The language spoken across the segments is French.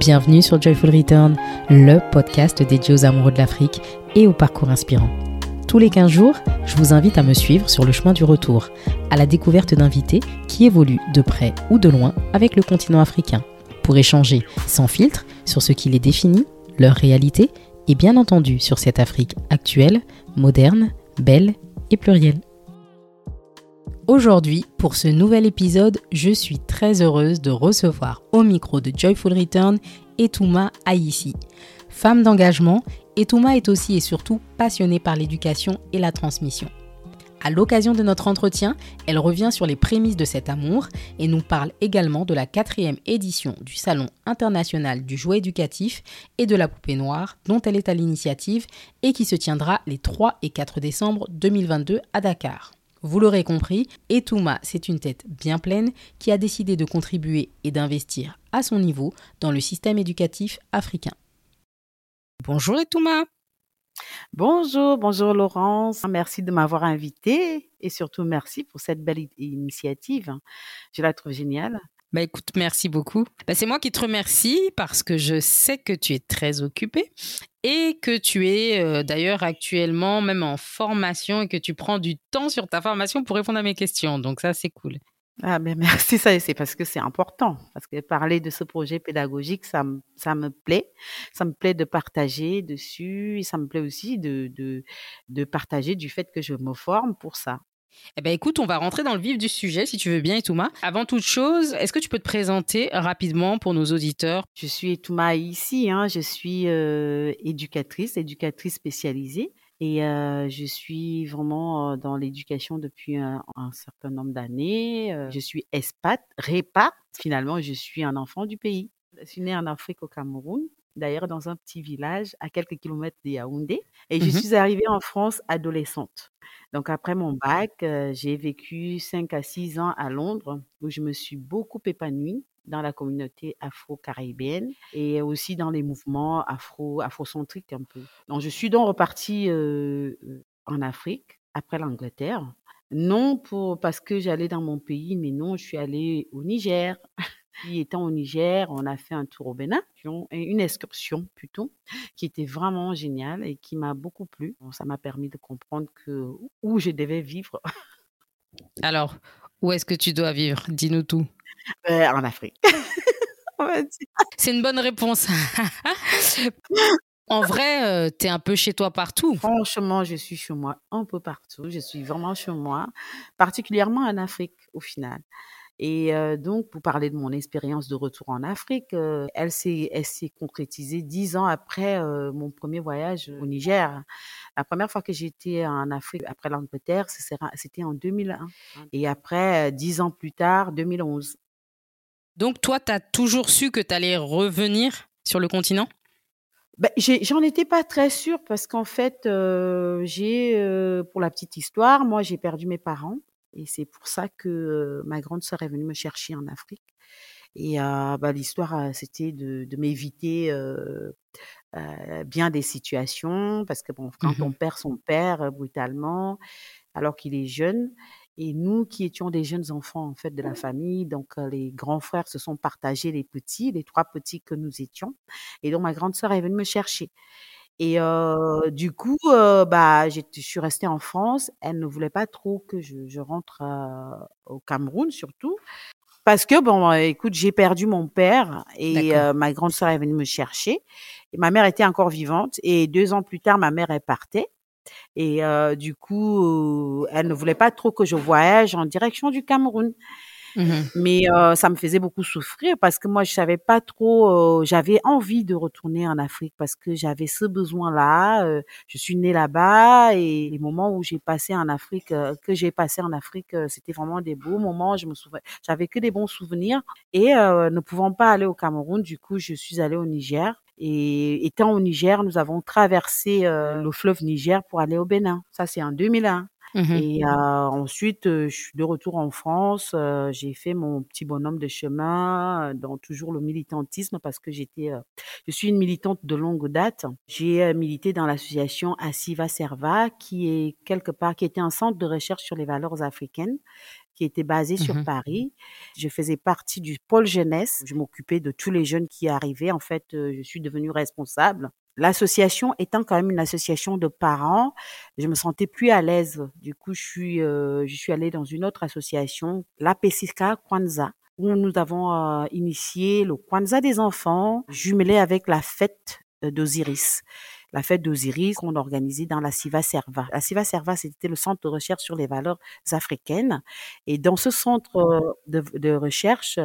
Bienvenue sur Joyful Return, le podcast dédié aux amoureux de l'Afrique et au parcours inspirant. Tous les 15 jours, je vous invite à me suivre sur le chemin du retour, à la découverte d'invités qui évoluent de près ou de loin avec le continent africain, pour échanger sans filtre sur ce qui les définit, leur réalité et bien entendu sur cette Afrique actuelle, moderne, belle et plurielle. Aujourd'hui, pour ce nouvel épisode, je suis très heureuse de recevoir au micro de Joyful Return Etouma Aïssi. Femme d'engagement, Etouma est aussi et surtout passionnée par l'éducation et la transmission. À l'occasion de notre entretien, elle revient sur les prémices de cet amour et nous parle également de la quatrième édition du Salon international du jouet éducatif et de la poupée noire dont elle est à l'initiative et qui se tiendra les 3 et 4 décembre 2022 à Dakar. Vous l'aurez compris, Etouma, c'est une tête bien pleine qui a décidé de contribuer et d'investir à son niveau dans le système éducatif africain. Bonjour Etouma. Bonjour, bonjour Laurence. Merci de m'avoir invité et surtout merci pour cette belle initiative. Je la trouve géniale. Bah écoute, merci beaucoup. Bah, c'est moi qui te remercie parce que je sais que tu es très occupée et que tu es euh, d'ailleurs actuellement même en formation et que tu prends du temps sur ta formation pour répondre à mes questions. Donc ça, c'est cool. Ah ben merci, ça c'est parce que c'est important. Parce que parler de ce projet pédagogique, ça, ça me plaît. Ça me plaît de partager dessus et ça me plaît aussi de, de, de partager du fait que je me forme pour ça. Eh ben écoute, on va rentrer dans le vif du sujet si tu veux bien, Etouma. Avant toute chose, est-ce que tu peux te présenter rapidement pour nos auditeurs? Je suis Etouma ici, hein, je suis euh, éducatrice, éducatrice spécialisée. Et euh, je suis vraiment euh, dans l'éducation depuis un, certain nombre d'années. je suis expat, répat. Finalement, je suis un enfant du pays. Je suis née en Afrique au Cameroun d'ailleurs dans un petit village à quelques kilomètres de Yaoundé. Et je mmh suis arrivée en France adolescente. Donc après mon bac, j'ai vécu 5 à 6 ans à Londres où je me suis beaucoup épanouie dans la communauté afro-caribéenne et aussi dans les mouvements afro afrocentriques un peu. Donc je suis donc repartie en Afrique après l'Angleterre. Non pour parce que j'allais dans mon pays, mais non, je suis allée au Niger. Étant au Niger, on a fait un tour au Bénin, une excursion plutôt, qui était vraiment géniale et qui m'a beaucoup plu. ça m'a permis de comprendre que où je devais vivre. Alors, où est-ce que tu dois vivre? Dis-nous tout. Ben, en Afrique. C'est une bonne réponse. En vrai, euh, tu es un peu chez toi partout. Franchement, je suis chez moi un peu partout. Je suis vraiment chez moi, particulièrement en Afrique au final. Et donc, pour parler de mon expérience de retour en Afrique, elle s'est elle s'est concrétisée dix ans après mon premier voyage au Niger. La première fois que j'étais en Afrique après l'Angleterre, c'était en 2001. Et après, dix ans plus tard, 2011. Donc, toi, tu as toujours su que tu allais revenir sur le continent? Ben, J'en étais pas très sûre parce qu'en fait, j'ai, pour la petite histoire, moi, j'ai perdu mes parents et c'est pour ça que ma grande sœur est venue me chercher en Afrique. Et bah, l'histoire, c'était de, de m'éviter bien des situations, parce que bon, quand on mmh perd son père brutalement, alors qu'il est jeune, et nous qui étions des jeunes enfants en fait de la famille, donc les grands frères se sont partagés les petits, les trois petits que nous étions, et donc ma grande sœur est venue me chercher. Et du coup, bah, je suis restée en France. Elle ne voulait pas trop que je, je rentre au Cameroun, surtout. Parce que, bon, écoute, j'ai perdu mon père et ma grande sœur est venue me chercher. Et ma mère était encore vivante. Et deux ans plus tard, ma mère est partie. Et du coup, elle ne voulait pas trop que je voyage en direction du Cameroun. Mmh Mais ça me faisait beaucoup souffrir parce que moi, je savais pas trop. j'avais envie de retourner en Afrique parce que j'avais ce besoin-là. je suis née là-bas et les moments où j'ai passé en Afrique, que j'ai passé en Afrique, c'était vraiment des beaux moments. Je me souviens, j'avais que des bons souvenirs et ne pouvant pas aller au Cameroun, du coup, je suis allée au Niger. Et étant au Niger, nous avons traversé le fleuve Niger pour aller au Bénin. Ça, c'est en 2001. Mmh et ensuite, je suis de retour en France. j'ai fait mon petit bonhomme de chemin dans toujours le militantisme parce que j'étais, je suis une militante de longue date. J'ai milité dans l'association Asiva Serva, qui est quelque part, qui était un centre de recherche sur les valeurs africaines, qui était basée sur Mmh Paris. Je faisais partie du pôle jeunesse. Je m'occupais de tous les jeunes qui arrivaient. En fait, euh, je suis devenue responsable. L'association étant quand même une association de parents, je me sentais plus à l'aise. Du coup, je suis, euh, allée dans une autre association, la PCK Kwanzaa, où nous avons euh, initié le Kwanzaa des enfants, jumelé avec la fête euh, d'Osiris la fête d'Osiris qu'on organisait dans la Siva Serva. La Siva Serva, c'était le centre de recherche sur les valeurs africaines. Et dans ce centre euh, de, recherche,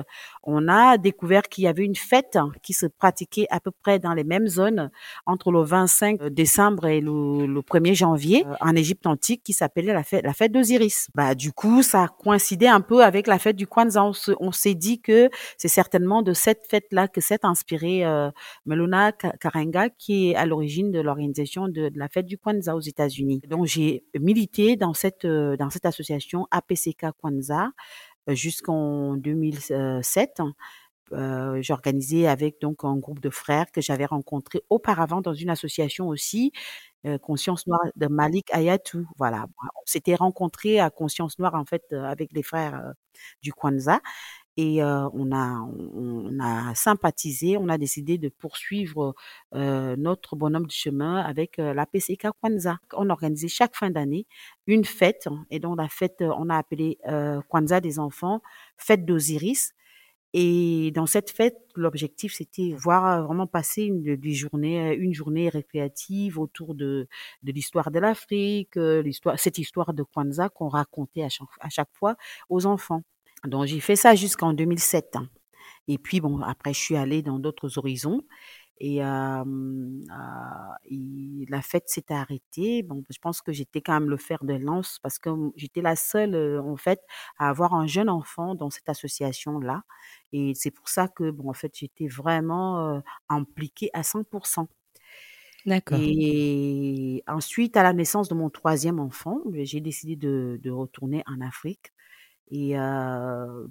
on a découvert qu'il y avait une fête qui se pratiquait à peu près dans les mêmes zones entre le 25 décembre et le, le 1er janvier euh, en Égypte antique qui s'appelait la fête, d'Osiris. Bah, du coup, ça coïncidait un peu avec la fête du Kwanzaa. On s'est dit que c'est certainement de cette fête-là que s'est inspiré euh, Melona Karenga qui est à l'origine de l'organisation de, la fête du Kwanzaa aux États-Unis. Donc j'ai milité dans cette euh, dans cette association APCK Kwanzaa euh, jusqu'en 2007. Euh, j'organisais avec donc un groupe de frères que j'avais rencontré auparavant dans une association aussi, Conscience Noire de Malik Ayatou. Voilà, on s'était rencontrés à Conscience Noire en fait avec les frères du Kwanzaa et on a on, a sympathisé, on a décidé de poursuivre notre bonhomme de chemin avec la PCK Kwanzaa. On organisait chaque fin d'année une fête et donc la fête on a appelé Kwanzaa des enfants, fête d'Osiris. Et dans cette fête, l'objectif c'était voir vraiment passer une, journée, une journée récréative autour de, de l'histoire de l'Afrique, l'histoire, cette histoire de Kwanzaa qu'on racontait à chaque, à chaque fois aux enfants. Donc j'ai fait ça jusqu'en 2007. Hein. Et puis bon, après je suis allée dans d'autres horizons et, euh, et la fête s'est arrêtée. Bon, je pense que j'étais quand même le fer de lance parce que j'étais la seule en fait à avoir un jeune enfant dans cette association là. Et c'est pour ça que bon en fait j'étais vraiment euh, impliquée à 100%. D'accord. Et ensuite, à la naissance de mon troisième enfant, j'ai décidé de, de retourner en Afrique. Et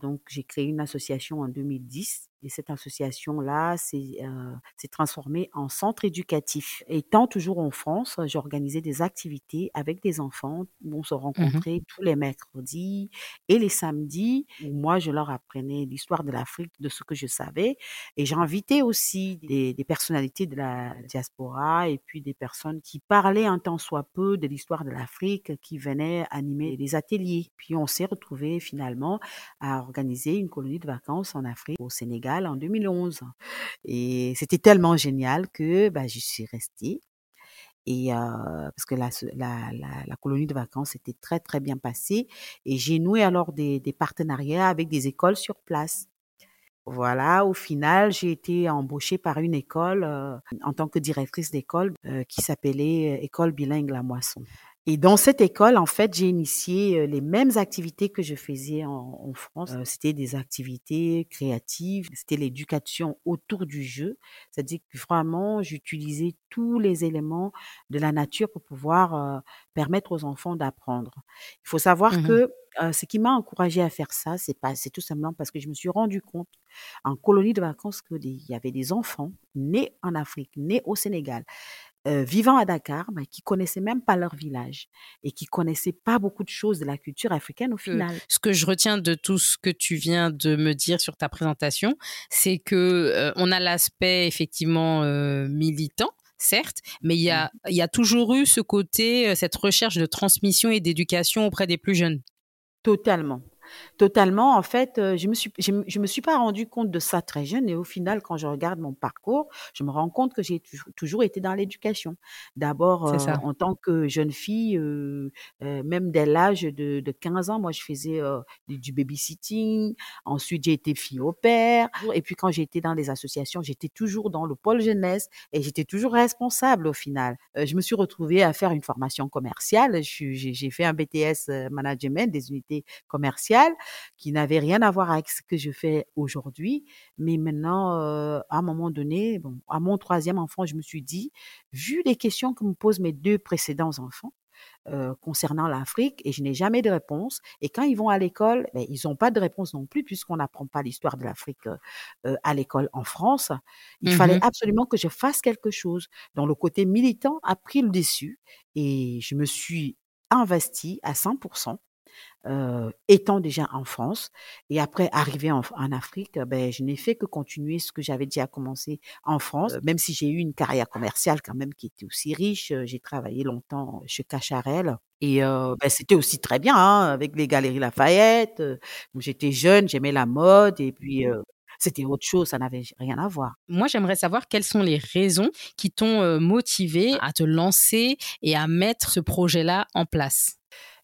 donc, j'ai créé une association en 2010 et cette association-là s'est euh, transformée en centre éducatif. Étant toujours en France, j'organisais des activités avec des enfants où on se rencontrait mmh tous les mercredis et les samedis, où moi, je leur apprenais l'histoire de l'Afrique, de ce que je savais. Et j'invitais aussi des, des, personnalités de la diaspora et puis des personnes qui parlaient un temps soit peu de l'histoire de l'Afrique, qui venaient animer des ateliers. Puis on s'est retrouvés finalement à organiser une colonie de vacances en Afrique, au Sénégal en 2011. Et c'était tellement génial que bah, je suis restée. Et parce que la, la, la, colonie de vacances était très très bien passée et j'ai noué alors des, partenariats avec des écoles sur place. Voilà, au final, j'ai été embauchée par une école en tant que directrice d'école qui s'appelait École bilingue La Moisson. Et dans cette école, en fait, j'ai initié les mêmes activités que je faisais en, en France. Euh, c'était des activités créatives, c'était l'éducation autour du jeu. C'est-à-dire que vraiment, j'utilisais tous les éléments de la nature pour pouvoir euh, permettre aux enfants d'apprendre. Il faut savoir mmh que euh, ce qui m'a encouragé à faire ça, c'est pas, c'est tout simplement parce que je me suis rendu compte en colonie de vacances qu'il y avait des enfants nés en Afrique, nés au Sénégal, euh, vivant à Dakar, bah, qui connaissaient même pas leur village et qui connaissaient pas beaucoup de choses de la culture africaine au final. Ce que je retiens de tout ce que tu viens de me dire sur ta présentation, c'est que euh, on a l'aspect effectivement euh, militant certes, mais il y a, il y a toujours eu ce côté, cette recherche de transmission et d'éducation auprès des plus jeunes. Totalement, Totalement, en fait, euh, je me suis je me je me suis pas rendu compte de ça très jeune et au final, quand je regarde mon parcours, je me rends compte que j'ai toujours été dans l'éducation. D'abord, ça. en tant que jeune fille, heu, même dès l'âge de de 15 ans, moi, je faisais, du du babysitting. Ensuite, j'ai été fille au père et puis quand j'ai été dans les associations, j'étais toujours dans le pôle jeunesse et j'étais toujours responsable au final. Je me suis retrouvée à faire une formation commerciale. J'ai fait un BTS, management des unités commerciales qui n'avait rien à voir avec ce que je fais aujourd'hui. Mais maintenant, euh, à un moment donné, bon, à mon troisième enfant, je me suis dit, vu les questions que me posent mes deux précédents enfants, euh, concernant l'Afrique et je n'ai jamais de réponse. Et quand ils vont à l'école, ben, ils n'ont pas de réponse non plus puisqu'on n'apprend pas l'histoire de l'Afrique euh, à l'école en France. Il Mmh fallait absolument que je fasse quelque chose. Donc le côté militant a pris le dessus et je me suis investie à 100% euh, étant déjà en France. Et après, arrivé en, en Afrique, ben, je n'ai fait que continuer ce que j'avais déjà commencé en France, même si j'ai eu une carrière commerciale quand même qui était aussi riche. J'ai travaillé longtemps chez Cacharel. Et euh, ben, c'était aussi très bien hein, avec les Galeries Lafayette. J'étais jeune, j'aimais la mode et puis euh, c'était autre chose, ça n'avait rien à voir. Moi, j'aimerais savoir quelles sont les raisons qui t'ont euh, motivé à te lancer et à mettre ce projet-là en place?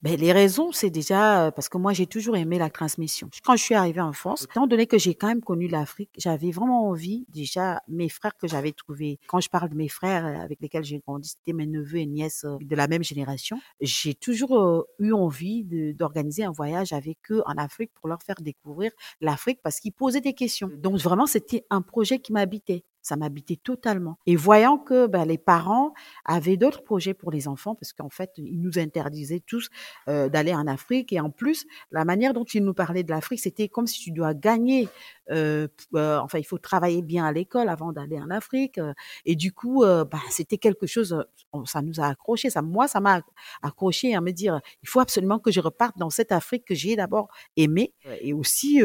Ben, les raisons, c'est déjà parce que moi, j'ai toujours aimé la transmission. Quand je suis arrivée en France, étant donné que j'ai quand même connu l'Afrique, j'avais vraiment envie, déjà, mes frères que j'avais trouvés, quand je parle de mes frères avec lesquels j'ai grandi, c'était mes neveux et nièces de la même génération, j'ai toujours eu envie d'organiser un voyage avec eux en Afrique pour leur faire découvrir l'Afrique parce qu'ils posaient des questions. Donc, vraiment, c'était un projet qui m'habitait. Ça m'habitait totalement. Et voyant que ben, les parents avaient d'autres projets pour les enfants, parce qu'en fait, ils nous interdisaient tous euh, d'aller en Afrique. Et en plus, la manière dont ils nous parlaient de l'Afrique, c'était comme si tu dois gagner. Euh, euh, enfin, il faut travailler bien à l'école avant d'aller en Afrique. et du coup, ben, c'était quelque chose. Ça nous a accroché. Ça, moi, ça m'a accroché à me dire, il faut absolument que je reparte dans cette Afrique que j'ai d'abord aimée et aussi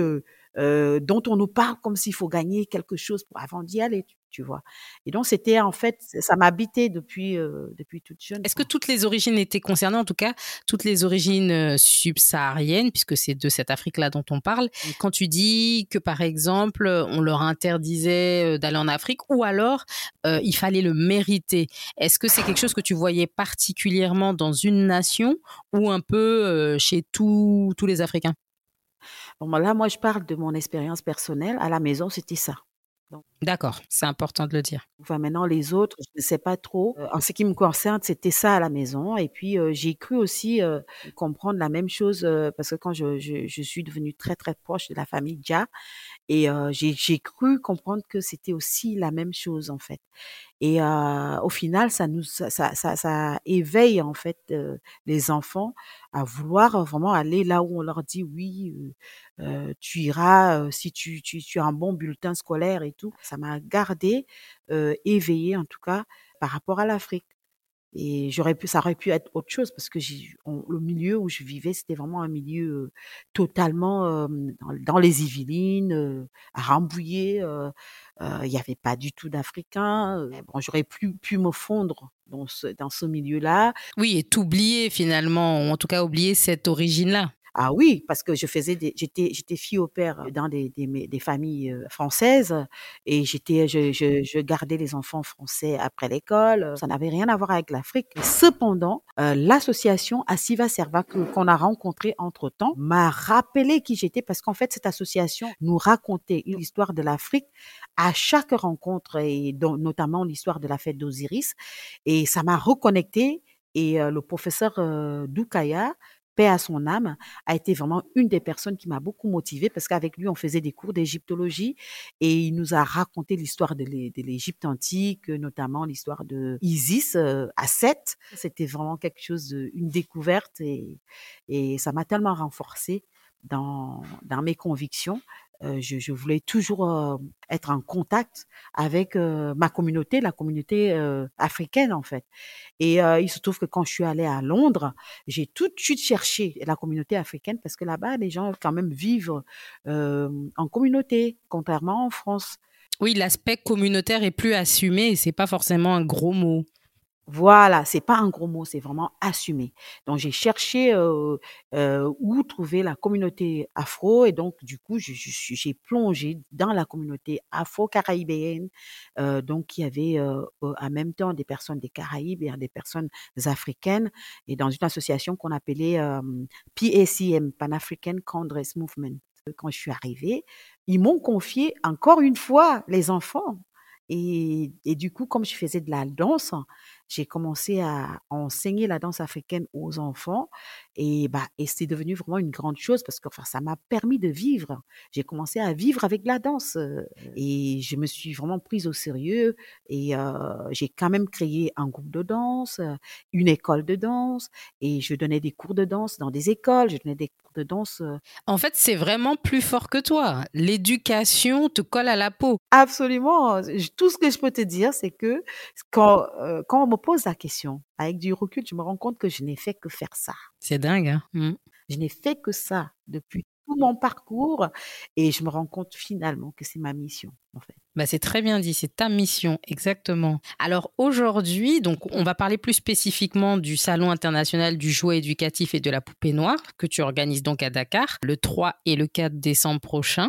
euh, dont on nous parle comme s'il faut gagner quelque chose pour avant d'y aller, tu, vois. Et donc c'était en fait, ça m'habitait depuis euh, depuis toute jeune. Est-ce que toutes les origines étaient concernées, en tout cas toutes les origines euh, subsahariennes, puisque c'est de cette Afrique-là dont on parle. Quand tu dis que par exemple on leur interdisait d'aller en Afrique, ou alors il fallait le mériter, est-ce que c'est quelque chose que tu voyais particulièrement dans une nation ou un peu chez tous tous les Africains? Bon, là, moi, je parle de mon expérience personnelle. À la maison, c'était ça. D'accord, c'est important de le dire. Enfin, maintenant, les autres, je ne sais pas trop. Euh, en ce qui me concerne, c'était ça à la maison. Et puis, euh, j'ai cru aussi euh, comprendre la même chose parce que quand je, je, je, suis devenue très, très proche de la famille Dia, et j'ai cru comprendre que c'était aussi la même chose, en fait. Et au final, ça nous, ça, ça, ça, éveille en fait les enfants à vouloir vraiment aller là où on leur dit oui, euh, tu iras si tu, tu, tu, as un bon bulletin scolaire et tout. Ça m'a gardé euh, éveillée en tout cas par rapport à l'Afrique. Et j'aurais pu, ça aurait pu être autre chose parce que le milieu où je vivais, c'était vraiment un milieu totalement dans, les Yvelines, à Rambouillet. Il n'y avait pas du tout d'Africains. Bon, j'aurais pu, pu me fondre dans ce, dans ce milieu-là. Oui, et t'oublier finalement, ou en tout cas oublier cette origine-là. Ah oui, parce que je faisais des, j'étais, j'étais fille au père dans des, des, des familles françaises et j'étais, je, je, je, gardais les enfants français après l'école. Ça n'avait rien à voir avec l'Afrique. Cependant, euh, l'association Asiva Serva qu'on a rencontrée entre temps m'a rappelé qui j'étais parce qu'en fait cette association nous racontait une histoire de l'Afrique à chaque rencontre et dont, notamment l'histoire de la fête d'Osiris et ça m'a reconnecté et le professeur euh, Doukaya paix à son âme, a été vraiment une des personnes qui m'a beaucoup motivée parce qu'avec lui, on faisait des cours d'égyptologie et il nous a raconté l'histoire de l'Égypte antique, notamment l'histoire de Isis euh, à Seth. C'était vraiment quelque chose, une découverte et, ça m'a tellement renforcée dans mes convictions je, voulais toujours être en contact avec ma communauté, la communauté africaine en fait. Et il se trouve que quand je suis allée à Londres, j'ai tout de suite cherché la communauté africaine parce que là-bas, les gens quand même vivent en communauté, contrairement en France. Oui, l'aspect communautaire est plus assumé et c'est pas forcément un gros mot. Voilà, c'est pas un gros mot, c'est vraiment assumé. Donc j'ai cherché euh, euh, où trouver la communauté afro et donc du coup j'ai plongé dans la communauté afro-caribéenne. Euh, donc il y avait en même temps des personnes des Caraïbes et des personnes africaines et dans une association qu'on appelait PACM, Pan African Congress Movement. Quand je suis arrivée, ils m'ont confié encore une fois les enfants. Et, et, du coup, comme je faisais de la danse, j'ai commencé à enseigner la danse africaine aux enfants et bah et c'est devenu vraiment une grande chose parce que enfin ça m'a permis de vivre. J'ai commencé à vivre avec la danse et je me suis vraiment prise au sérieux et euh, j'ai quand même créé un groupe de danse, une école de danse et je donnais des cours de danse dans des écoles, je donnais des cours de danse. En fait, c'est vraiment plus fort que toi. L'éducation te colle à la peau. Absolument. Tout ce que je peux te dire, c'est que quand quand on me pose la question, avec du recul, je me rends compte que je n'ai fait que faire ça. C'est dingue, hein mmh. Je n'ai fait que ça depuis tout mon parcours et je me rends compte finalement que c'est ma mission, en fait. Bah, c'est très bien dit, c'est ta mission, exactement. Alors aujourd'hui, donc on va parler plus spécifiquement du Salon international du jouet éducatif et de la poupée noire que tu organises donc à Dakar le 3 et le 4 décembre prochain.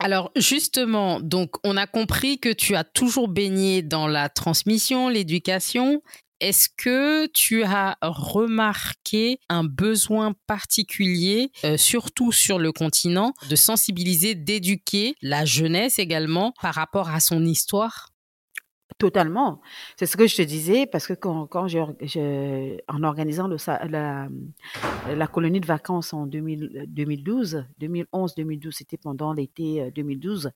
Alors justement, donc on a compris que tu as toujours baigné dans la transmission, l'éducation. Est-ce que tu as remarqué un besoin particulier, euh, surtout sur le continent, de sensibiliser, d'éduquer la jeunesse également par rapport à son histoire? Totalement. C'est ce que je te disais, parce que quand, quand en organisant la, colonie de vacances en 2012, 2011-2012, c'était pendant l'été 2012,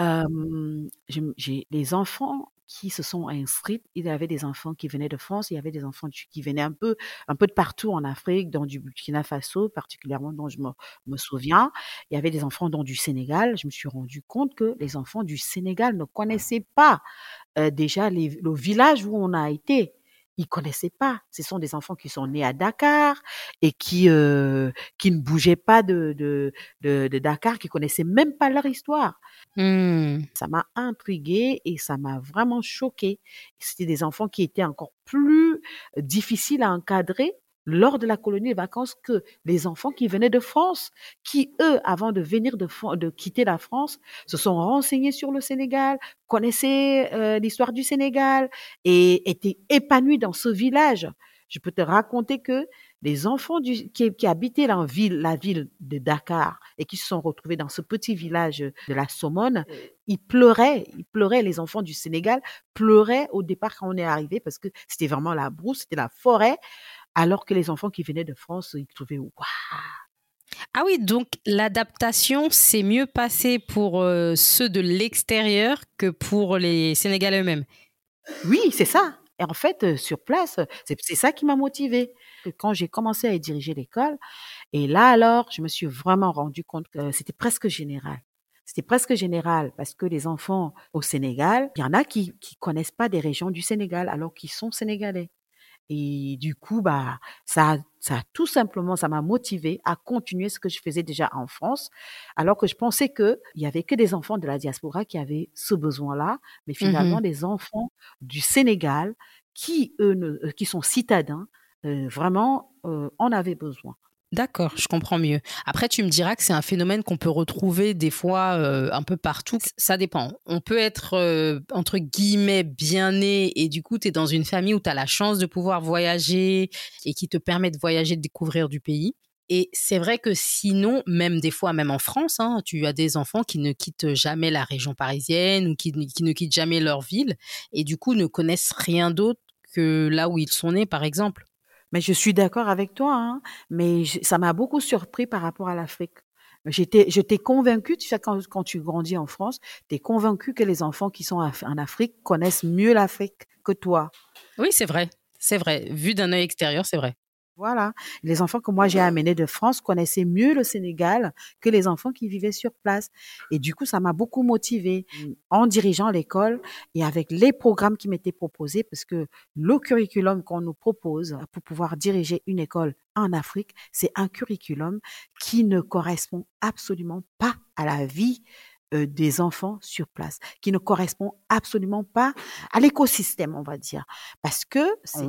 euh, j'ai les enfants qui se sont inscrits. Il y avait des enfants qui venaient de France, il y avait des enfants qui venaient un peu, un peu de partout en Afrique, dans du Burkina Faso, particulièrement dont je me, souviens. Il y avait des enfants dans du Sénégal. Je me suis rendu compte que les enfants du Sénégal ne connaissaient pas euh, déjà le village où on a été ils connaissaient pas. Ce sont des enfants qui sont nés à Dakar et qui euh, qui ne bougeaient pas de, de, de, Dakar, qui connaissaient même pas leur histoire. Mmh. Ça m'a intriguée et ça m'a vraiment choquée. C'était des enfants qui étaient encore plus difficiles à encadrer lors de la colonie de vacances que les enfants qui venaient de France, qui eux, avant de venir de, de quitter la France, se sont renseignés sur le Sénégal, connaissaient euh, l'histoire du Sénégal et étaient épanouis dans ce village. Je peux te raconter que les enfants qui, habitaient la ville, la ville de Dakar et qui se sont retrouvés dans ce petit village de la Somone, ils pleuraient, ils pleuraient, les enfants du Sénégal pleuraient au départ quand on est arrivé parce que c'était vraiment la brousse, c'était la forêt alors que les enfants qui venaient de France, ils trouvaient waouh. Ah oui, donc l'adaptation s'est mieux passée pour euh, ceux de l'extérieur que pour les Sénégalais eux-mêmes? Oui, c'est ça. Et en fait, euh, sur place, c'est ça qui m'a motivée. Quand j'ai commencé à diriger l'école, et là alors, je me suis vraiment rendu compte que c'était presque général. C'était presque général parce que les enfants au Sénégal, il y en a qui ne connaissent pas des régions du Sénégal alors qu'ils sont sénégalais. Et du coup, bah, ça, ça tout simplement, ça m'a motivé à continuer ce que je faisais déjà en France, alors que je pensais que il y avait que des enfants de la diaspora qui avaient ce besoin-là, mais mmh finalement des enfants du Sénégal qui eux, ne, qui sont citadins, euh, vraiment euh, en avaient besoin. D'accord, je comprends mieux. Après, tu me diras que c'est un phénomène qu'on peut retrouver des fois euh, un peu partout. Ça dépend. On peut être, euh, entre guillemets, bien né et du coup, tu es dans une famille où tu as la chance de pouvoir voyager et qui te permet de voyager, de découvrir du pays. Et c'est vrai que sinon, même des fois, même en France, hein, tu as des enfants qui ne quittent jamais la région parisienne ou qui, qui ne quittent jamais leur ville et du coup ne connaissent rien d'autre que là où ils sont nés, par exemple. Mais je suis d'accord avec toi, hein, mais ça m'a beaucoup surpris par rapport à l'Afrique. J'étais, je t'ai convaincu, tu sais, quand, quand tu grandis en France, tu es convaincu que les enfants qui sont en Afrique connaissent mieux l'Afrique que toi. Oui, c'est vrai. C'est vrai. Vu d'un œil extérieur, c'est vrai. Voilà. Les enfants que moi j'ai amenés de France connaissaient mieux le Sénégal que les enfants qui vivaient sur place. Et du coup, ça m'a beaucoup motivée en dirigeant l'école et avec les programmes qui m'étaient proposés parce que le curriculum qu'on nous propose pour pouvoir diriger une école en Afrique, c'est un curriculum qui ne correspond absolument pas à la vie euh, des enfants sur place, qui ne correspond absolument pas à l'écosystème, on va dire, parce que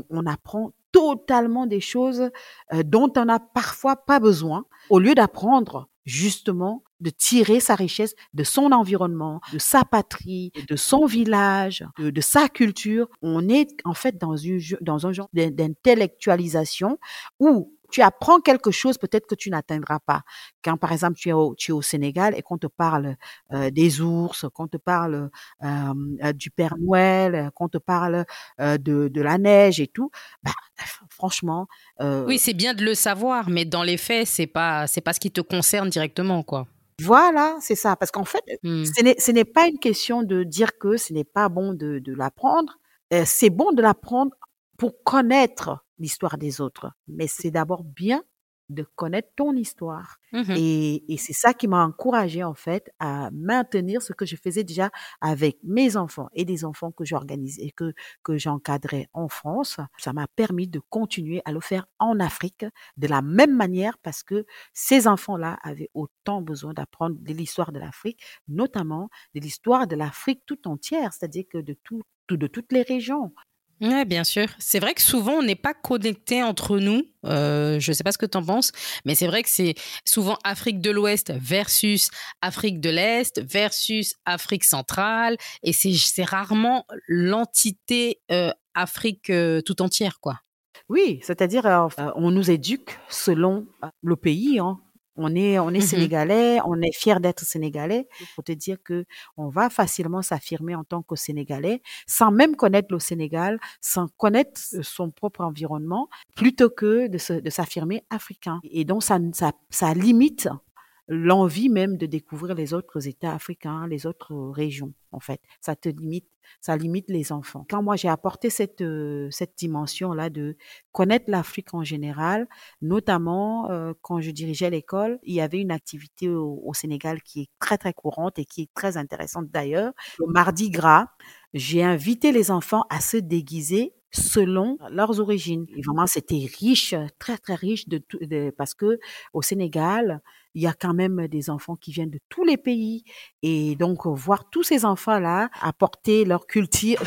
on apprend totalement des choses euh, dont on n'a parfois pas besoin, au lieu d'apprendre justement de tirer sa richesse de son environnement, de sa patrie, de son village, de, sa culture. On est en fait dans, une, dans un genre d'intellectualisation où tu apprends quelque chose peut-être que tu n'atteindras pas. Quand par exemple tu es au, tu es au Sénégal et qu'on te parle euh, des ours, qu'on te parle euh, euh, du Père Noël, qu'on te parle de, de la neige et tout, bah, franchement. oui, c'est bien de le savoir, mais dans les faits, c'est pas c'est pas ce qui te concerne directement, quoi. Voilà, c'est ça. Parce qu'en fait, mmh. ce n'est pas une question de dire que ce n'est pas bon de, de l'apprendre. c'est bon de l'apprendre pour connaître l'histoire des autres. Mais c'est d'abord bien de connaître ton histoire. Mmh Et, et c'est ça qui m'a encouragée en fait à maintenir ce que je faisais déjà avec mes enfants et des enfants que j'organisais, que, que j'encadrais en France. Ça m'a permis de continuer à le faire en Afrique de la même manière parce que ces enfants-là avaient autant besoin d'apprendre de l'histoire de l'Afrique, notamment de l'histoire de l'Afrique tout entière, c'est-à-dire que de, tout- de toutes les régions. Ouais, bien sûr. C'est vrai que souvent, on n'est pas connectés entre nous. Euh, je ne sais pas ce que tu en penses, mais c'est vrai que c'est souvent Afrique de l'Ouest versus Afrique de l'Est versus Afrique centrale. Et c'est rarement l'entité euh, Afrique euh, tout entière, quoi. Oui, c'est-à-dire euh, on nous éduque selon le pays. hein. On est, on est Mhm. sénégalais, on est fier d'être sénégalais. Faut te dire que on va facilement s'affirmer en tant que sénégalais sans même connaître le Sénégal, sans connaître euh, son propre environnement, plutôt que de s'affirmer africain. Et donc ça, ça, ça limite l'envie même de découvrir les autres États africains, les autres régions, en fait. Ça te limite, ça limite les enfants. Quand moi j'ai apporté cette, euh, cette dimension-là de connaître l'Afrique en général, notamment euh, quand je dirigeais l'école, il y avait une activité au, au Sénégal qui est très très courante et qui est très intéressante d'ailleurs. Le mardi gras, j'ai invité les enfants à se déguiser selon leurs origines. Et vraiment, c'était riche, très très riche de, de- parce que au Sénégal, il y a quand même des enfants qui viennent de tous les pays. Et donc, voir tous ces enfants-là apporter leur culture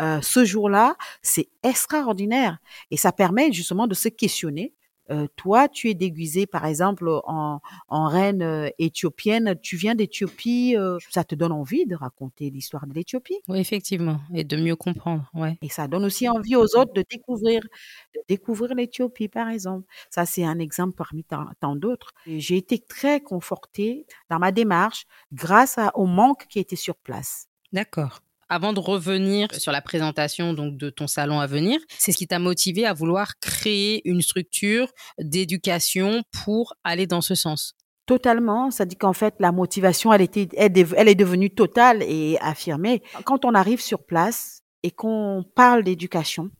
euh, ce jour-là, c'est extraordinaire. Et ça permet justement de se questionner. Euh, toi, tu es déguisé, par exemple, en, en reine euh, éthiopienne. Tu viens d'Éthiopie. euh, ça te donne envie de raconter l'histoire de l'Éthiopie? Oui, effectivement. Et de mieux comprendre, ouais. Et ça donne aussi envie aux autres de découvrir, de découvrir l'Éthiopie, par exemple. Ça, c'est un exemple parmi tant, tant d'autres. J'ai été très confortée dans ma démarche grâce à- au manque qui était sur place. D'accord. Avant de revenir sur la présentation donc de ton salon à venir, c'est ce qui t'a motivé à vouloir créer une structure d'éducation pour aller dans ce sens? Totalement, ça dit qu'en fait, la motivation, elle, était, elle, est devenue totale et affirmée. Quand on arrive sur place et qu'on parle d'éducation,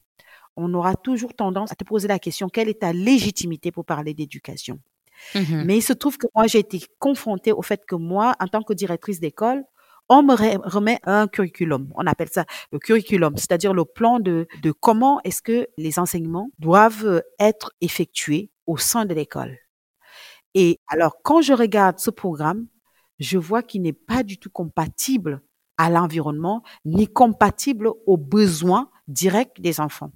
on aura toujours tendance à te poser la question, quelle est ta légitimité pour parler d'éducation? Mhm. Mais il se trouve que moi, j'ai été confrontée au fait que moi, en tant que directrice d'école, on me re- remet un curriculum. On appelle ça le curriculum, c'est-à-dire le plan de, de comment est-ce que les enseignements doivent être effectués au sein de l'école. Et alors, quand je regarde ce programme, je vois qu'il n'est pas du tout compatible à l'environnement, ni compatible aux besoins directs des enfants.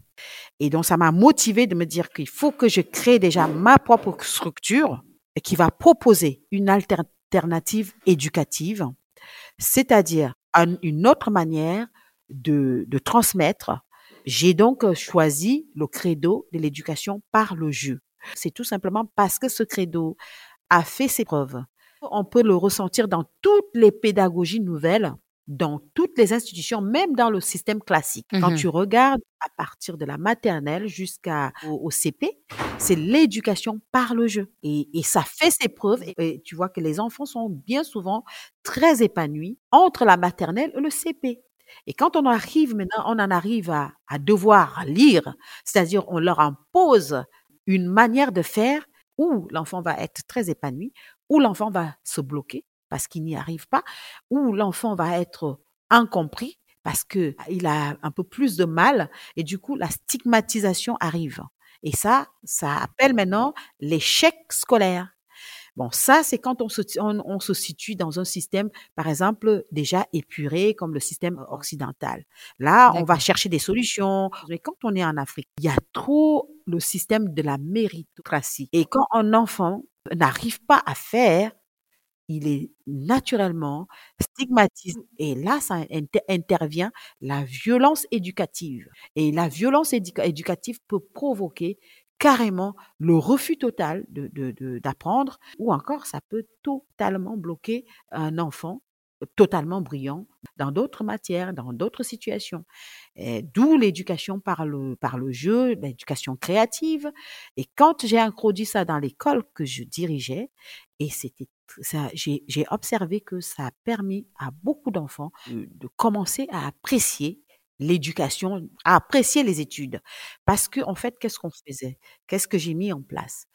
Et donc, ça m'a motivé de me dire qu'il faut que je crée déjà ma propre structure qui va proposer une alternative éducative, c'est-à-dire un- une autre manière de, de transmettre. J'ai donc euh, choisi le credo de l'éducation par le jeu. C'est tout simplement parce que ce credo a fait ses preuves. On peut le ressentir dans toutes les pédagogies nouvelles, dans toutes les institutions, même dans le système classique. Quand Mhm. tu regardes à partir de la maternelle jusqu'au au CP, c'est l'éducation par le jeu. Et, et ça fait ses preuves. Et, et tu vois que les enfants sont bien souvent très épanouis entre la maternelle et le CP. Et quand on arrive maintenant, on en arrive à, à devoir lire, c'est-à-dire on leur impose une manière de faire où l'enfant va être très épanoui, où l'enfant va se bloquer parce qu'il n'y arrive pas, où l'enfant va être incompris parce que il a un peu plus de mal et du coup la stigmatisation arrive. Et ça, ça appelle maintenant l'échec scolaire. Bon, ça, c'est quand on se, on, on se situe dans un système, par exemple, déjà épuré comme le système occidental. Là, on va chercher des solutions. Mais quand on est en Afrique, il y a trop le système de la méritocratie. Et quand un enfant n'arrive pas à faire, il est naturellement stigmatisé. Et là, ça inter- intervient la violence éducative. Et la violence éduca- éducative peut provoquer carrément le refus total de, de- de- d'apprendre, ou encore ça peut totalement bloquer un enfant totalement brillant dans d'autres matières, dans d'autres situations. D'où l'éducation par le, par le jeu, l'éducation créative. Et quand j'ai introduit ça dans l'école que je dirigeais, et c'était ça, j'ai, j'ai observé que ça a permis à beaucoup d'enfants de, de commencer à apprécier l'éducation, à apprécier les études. Parce que, en fait, qu'est-ce qu'on faisait? Qu'est-ce que j'ai mis en place?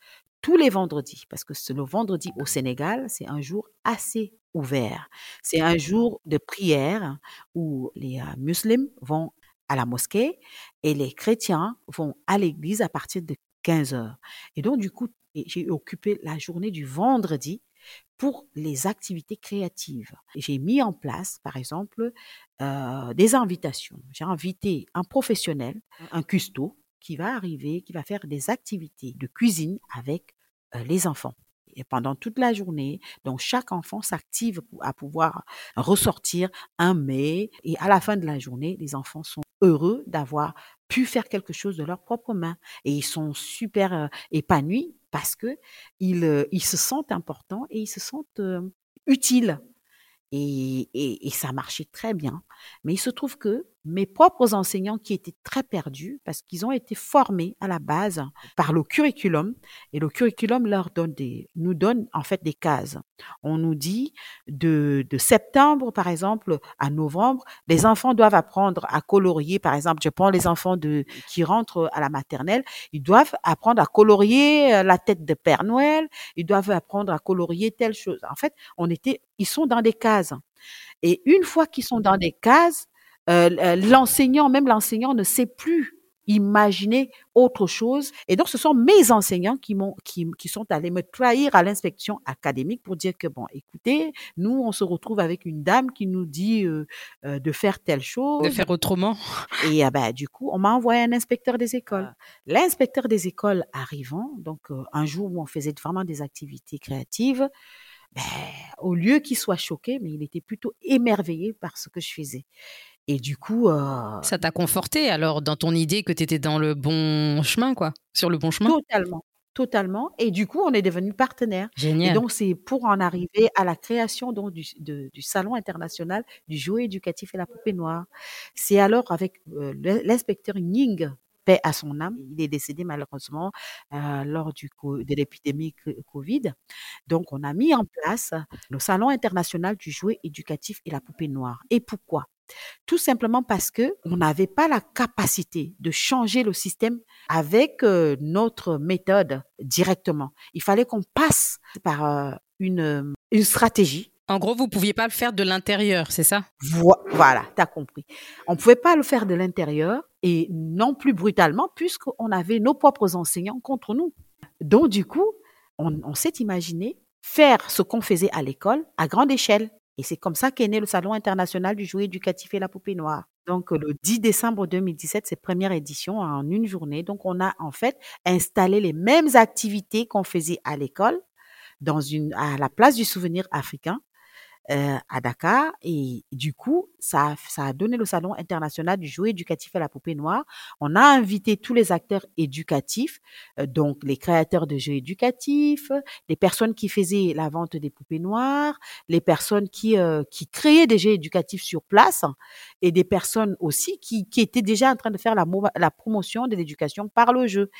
tous les vendredis, parce que le vendredi au Sénégal, c'est un jour assez ouvert. C'est un jour de prière où les musulmans vont à la mosquée et les chrétiens vont à l'église à partir de 15 heures. Et donc, du coup, j'ai occupé la journée du vendredi pour les activités créatives. J'ai mis en place, par exemple, des invitations. J'ai invité un professionnel, un custo, qui va arriver, qui va faire des activités de cuisine avec les enfants. Et pendant toute la journée, donc chaque enfant s'active à pouvoir ressortir un mets et à la fin de la journée, les enfants sont heureux d'avoir pu faire quelque chose de leurs propres mains et ils sont super épanouis parce que ils, ils se sentent importants et ils se sentent utiles. Et, et, et, ça marchait très bien. Mais il se trouve que mes propres enseignants qui étaient très perdus parce qu'ils ont été formés à la base par le curriculum et le curriculum leur donne nous donne en fait des cases. On nous dit de, de septembre par exemple à novembre, les enfants doivent apprendre à colorier. Par exemple, je prends les enfants de qui rentrent à la maternelle, ils doivent apprendre à colorier euh, la tête de Père Noël, ils doivent apprendre à colorier telle chose. En fait, on était, ils sont dans des cases. Et une fois qu'ils sont dans des cases, euh, l'enseignant, même l'enseignant ne sait plus imaginer autre chose. Et donc, ce sont mes enseignants qui m'ont, qui, qui sont allés me trahir à l'inspection académique pour dire que bon, écoutez, nous, on se retrouve avec une dame qui nous dit euh, euh, de faire telle chose. De faire autrement. Et ah ben, du coup, on m'a envoyé un inspecteur des écoles. L'inspecteur des écoles arrivant, donc un jour où on faisait vraiment des activités créatives, ben, au lieu qu'il soit choqué, mais il était plutôt émerveillé par ce que je faisais. Et du coup. Euh, ça t'a conforté alors dans ton idée que tu étais dans le bon chemin, quoi, sur le bon chemin? Totalement. Totalement. Et du coup, on est devenus partenaires. Génial. Et donc, c'est pour en arriver à la création donc, du, du Salon international du jouet éducatif et la poupée noire. C'est alors avec euh, l'inspecteur Ning paix à son âme. Il est décédé malheureusement euh, lors du, de l'épidémie Covid. Donc, on a mis en place le Salon international du jouet éducatif et la poupée noire. Et pourquoi? Tout simplement parce que on n'avait pas la capacité de changer le système avec euh, notre méthode directement. Il fallait qu'on passe par euh, une, une stratégie en gros, vous pouviez pas le faire de l'intérieur, c'est ça? Voilà, tu as compris. On pouvait pas le faire de l'intérieur et non plus brutalement puisqu'on avait nos propres enseignants contre nous. Donc du coup, on, on s'est imaginé faire ce qu'on faisait à l'école à grande échelle. Et c'est comme ça qu'est né le Salon international du jouet éducatif et la poupée noire. Donc, le 10 décembre 2017, c'est première édition en une journée. Donc, on a en fait installé les mêmes activités qu'on faisait à l'école dans une, à la place du souvenir africain euh, à Dakar. Et du coup, ça, ça a donné le Salon international du jouet éducatif à la poupée noire. On a invité tous les acteurs éducatifs, euh, donc les créateurs de jeux éducatifs, les personnes qui faisaient la vente des poupées noires, les personnes qui, euh, qui créaient des jeux éducatifs sur place et des personnes aussi qui, qui étaient déjà en train de faire la, la promotion de l'éducation par le jeu.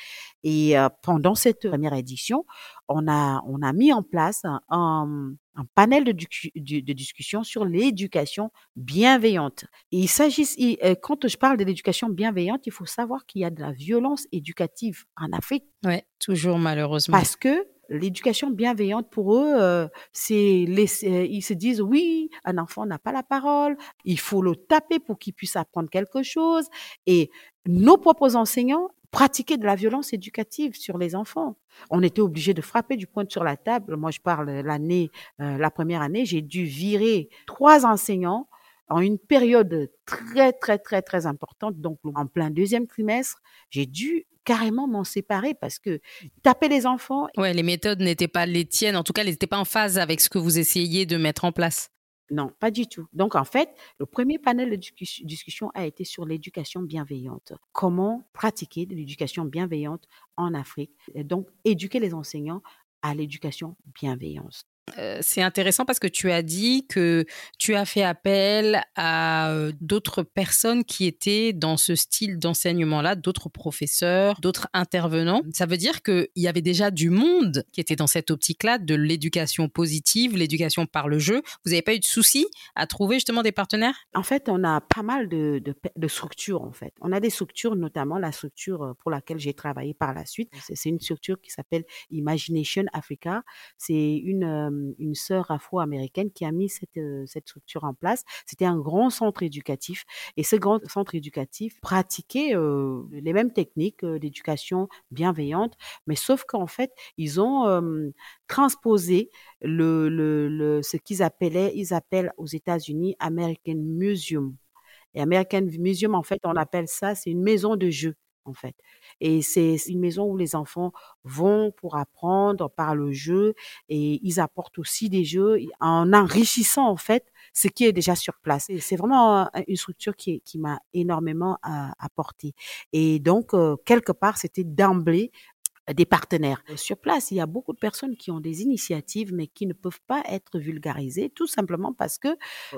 Et pendant cette première édition, on a, on a mis en place un panel de, de, discussion sur l'éducation bienveillante. Et il s'agit, euh, quand je parle de l'éducation bienveillante, il faut savoir qu'il y a de la violence éducative en Afrique. Oui, toujours malheureusement. Parce que l'éducation bienveillante pour eux, euh, c'est euh, ils se disent oui, un enfant n'a pas la parole, il faut le taper pour qu'il puisse apprendre quelque chose. Et nos propres enseignants pratiquer de la violence éducative sur les enfants. On était obligé de frapper du poing sur la table. Moi, je parle l'année, euh, la première année, j'ai dû virer trois enseignants en une période très, très, très, très importante. Donc, en plein deuxième trimestre, j'ai dû carrément m'en séparer parce que taper les enfants. Ouais, les méthodes n'étaient pas les tiennes. En tout cas, elles n'étaient pas en phase avec ce que vous essayiez de mettre en place. Non, pas du tout. Donc, en fait, le premier panel de discussion a été sur l'éducation bienveillante. Comment pratiquer de l'éducation bienveillante en Afrique. donc, éduquer les enseignants à l'éducation bienveillante. Euh, c'est intéressant parce que tu as dit que tu as fait appel à euh, d'autres personnes qui étaient dans ce style d'enseignement-là, d'autres professeurs, d'autres intervenants. Ça veut dire qu'il y avait déjà du monde qui était dans cette optique-là de l'éducation positive, l'éducation par le jeu. Vous n'avez pas eu de soucis à trouver justement des partenaires? En fait, on a pas mal de, structures, en fait. On a des structures, notamment la structure pour laquelle j'ai travaillé par la suite. C'est une structure qui s'appelle Imagination Africa. C'est une euh, une sœur afro-américaine qui a mis cette, cette structure en place. C'était un grand centre éducatif et ce grand centre éducatif pratiquait les mêmes techniques d'éducation bienveillante, mais sauf qu'en fait, ils ont transposé le, le, le ce qu'ils appelaient, ils appellent aux États-Unis American Museum. Et American Museum, en fait, on appelle ça, c'est une maison de jeu en fait. Et c'est une maison où les enfants vont pour apprendre par le jeu et ils apportent aussi des jeux en enrichissant en fait ce qui est déjà sur place. C'est vraiment une structure qui, qui m'a énormément apporté. Et donc, quelque part, c'était d'emblée des partenaires. Sur place, il y a beaucoup de personnes qui ont des initiatives, mais qui ne peuvent pas être vulgarisées, tout simplement parce que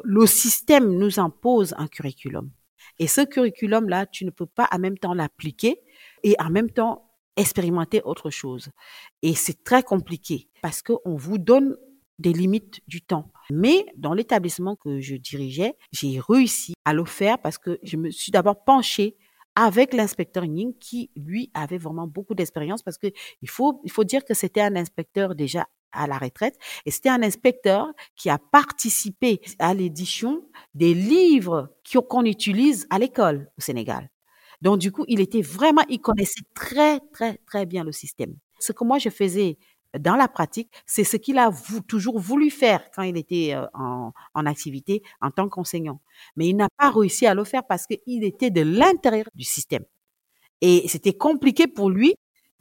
le système nous impose un curriculum. Et ce curriculum-là, tu ne peux pas en même temps l'appliquer et en même temps expérimenter autre chose. Et c'est très compliqué parce qu'on vous donne des limites du temps. Mais dans l'établissement que je dirigeais, j'ai réussi à le faire parce que je me suis d'abord penchée avec l'inspecteur Ning qui, lui, avait vraiment beaucoup d'expérience parce que il faut, il faut dire que c'était un inspecteur déjà à la retraite. Et c'était un inspecteur qui a participé à l'édition des livres qu'on utilise à l'école au Sénégal. Donc, du coup, il était vraiment, il connaissait très, très, très bien le système. Ce que moi, je faisais dans la pratique, c'est ce qu'il a toujours voulu faire quand il était euh, en, en activité en tant qu'enseignant. Mais il n'a pas réussi à le faire parce qu'il était de l'intérieur du système. Et c'était compliqué pour lui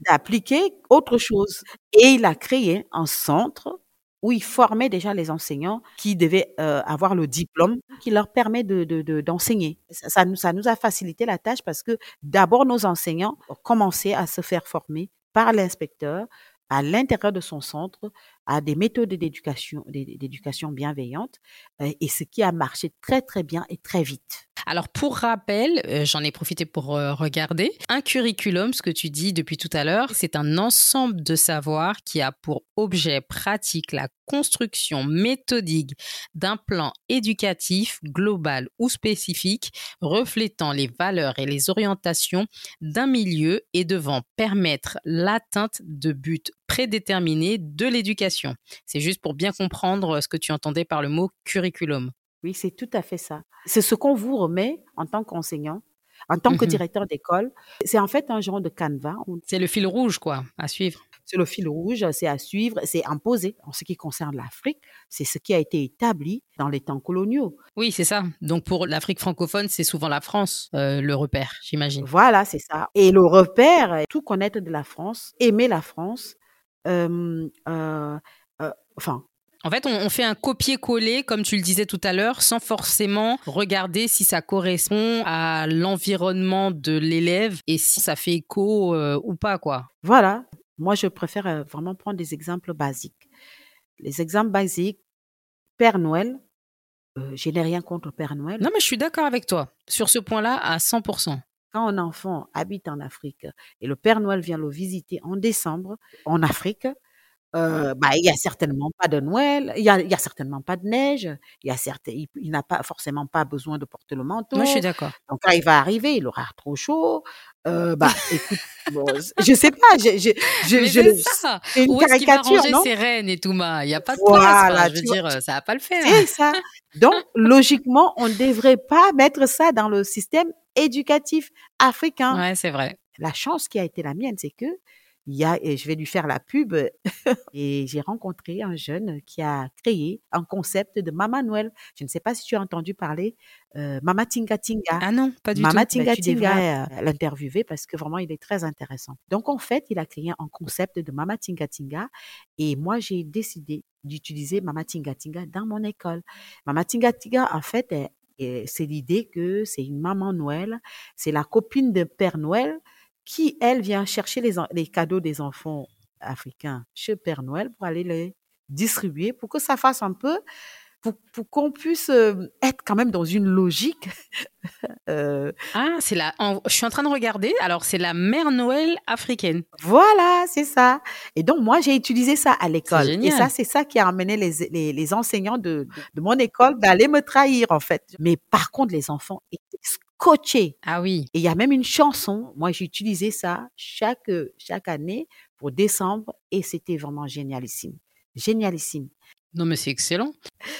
d'appliquer autre chose. Et il a créé un centre où il formait déjà les enseignants qui devaient euh, avoir le diplôme qui leur permet de, d'enseigner. ça, nous, ça nous a facilité la tâche parce que d'abord nos enseignants ont commencé à se faire former par l'inspecteur à l'intérieur de son centre à des méthodes d'éducation, d'éducation bienveillante, euh, et ce qui a marché très très bien et très vite. Alors pour rappel, euh, j'en ai profité pour euh, regarder, un curriculum, ce que tu dis depuis tout à l'heure, c'est un ensemble de savoirs qui a pour objet pratique la construction méthodique d'un plan éducatif global ou spécifique reflétant les valeurs et les orientations d'un milieu et devant permettre l'atteinte de buts prédéterminés de l'éducation c'est juste pour bien comprendre ce que tu entendais par le mot curriculum. Oui, c'est tout à fait ça. C'est ce qu'on vous remet en tant qu'enseignant, en tant que mmh directeur d'école. C'est en fait un genre de canevas. C'est le fil rouge, quoi, à suivre. C'est le fil rouge, c'est à suivre, c'est imposé. En ce qui concerne l'Afrique, c'est ce qui a été établi dans les temps coloniaux. Oui, c'est ça. Donc pour l'Afrique francophone, c'est souvent la France, euh, le repère, j'imagine. Voilà, c'est ça. Et le repère, tout connaître de la France, aimer la France, euh, enfin, en fait, on, fait un copier-coller, comme tu le disais tout à l'heure, sans forcément regarder si ça correspond à l'environnement de l'élève et si ça fait écho ou pas, quoi. Voilà. Moi, je préfère vraiment prendre des exemples basiques. Les exemples basiques, Père Noël, je n'ai rien contre Père Noël. Non, mais je suis d'accord avec toi sur ce point-là à 100%. Quand un enfant habite en Afrique et le Père Noël vient le visiter en décembre en Afrique, euh, bah, il y a certainement pas de Noël, il y a, il y a certainement pas de neige, il y a certes, il, n'a pas forcément pas besoin de porter le manteau. Moi, je suis d'accord. Donc quand il va arriver, il aura trop chaud. Euh, bah, écoute, je sais pas, je, je, je, je ça. une Où caricature, non? ses rênes et tout, ma, il y a pas de voilà, place. Je veux dire, ça va pas le faire. C'est ça. Donc logiquement, on ne devrait pas mettre ça dans le système éducatif africain. Ouais, c'est vrai. La chance qui a été la mienne, c'est que il y a, et je vais lui faire la pub, et j'ai rencontré un jeune qui a créé un concept de Mama Noël. Je ne sais pas si tu as entendu parler, euh, Mama Tinga Tinga. Ah non, pas du Mama tout. Tinga bah, Tinga, euh, l'interviewer parce que vraiment il est très intéressant. Donc en fait, il a créé un concept de Mama Tinga Tinga, et moi j'ai décidé d'utiliser Mama Tinga Tinga dans mon école. Mama Tinga Tinga, en fait, c'est l'idée que c'est une maman Noël, c'est la copine de Père Noël qui, elle, vient chercher les, cadeaux des enfants africains chez Père Noël pour aller les distribuer pour que ça fasse un peu pour, pour qu'on puisse euh, être quand même dans une logique. euh, ah, c'est la. je suis en train de regarder. Alors, c'est la mère Noël africaine. Voilà, c'est ça. Et donc, moi, j'ai utilisé ça à l'école. Et ça, c'est ça qui a amené les, les, les enseignants de, de mon école d'aller me trahir, en fait. Mais par contre, les enfants étaient scotchés. Ah oui. Et il y a même une chanson. Moi, j'ai utilisé ça chaque, chaque année pour décembre et c'était vraiment génialissime. Génialissime. Non, mais c'est excellent.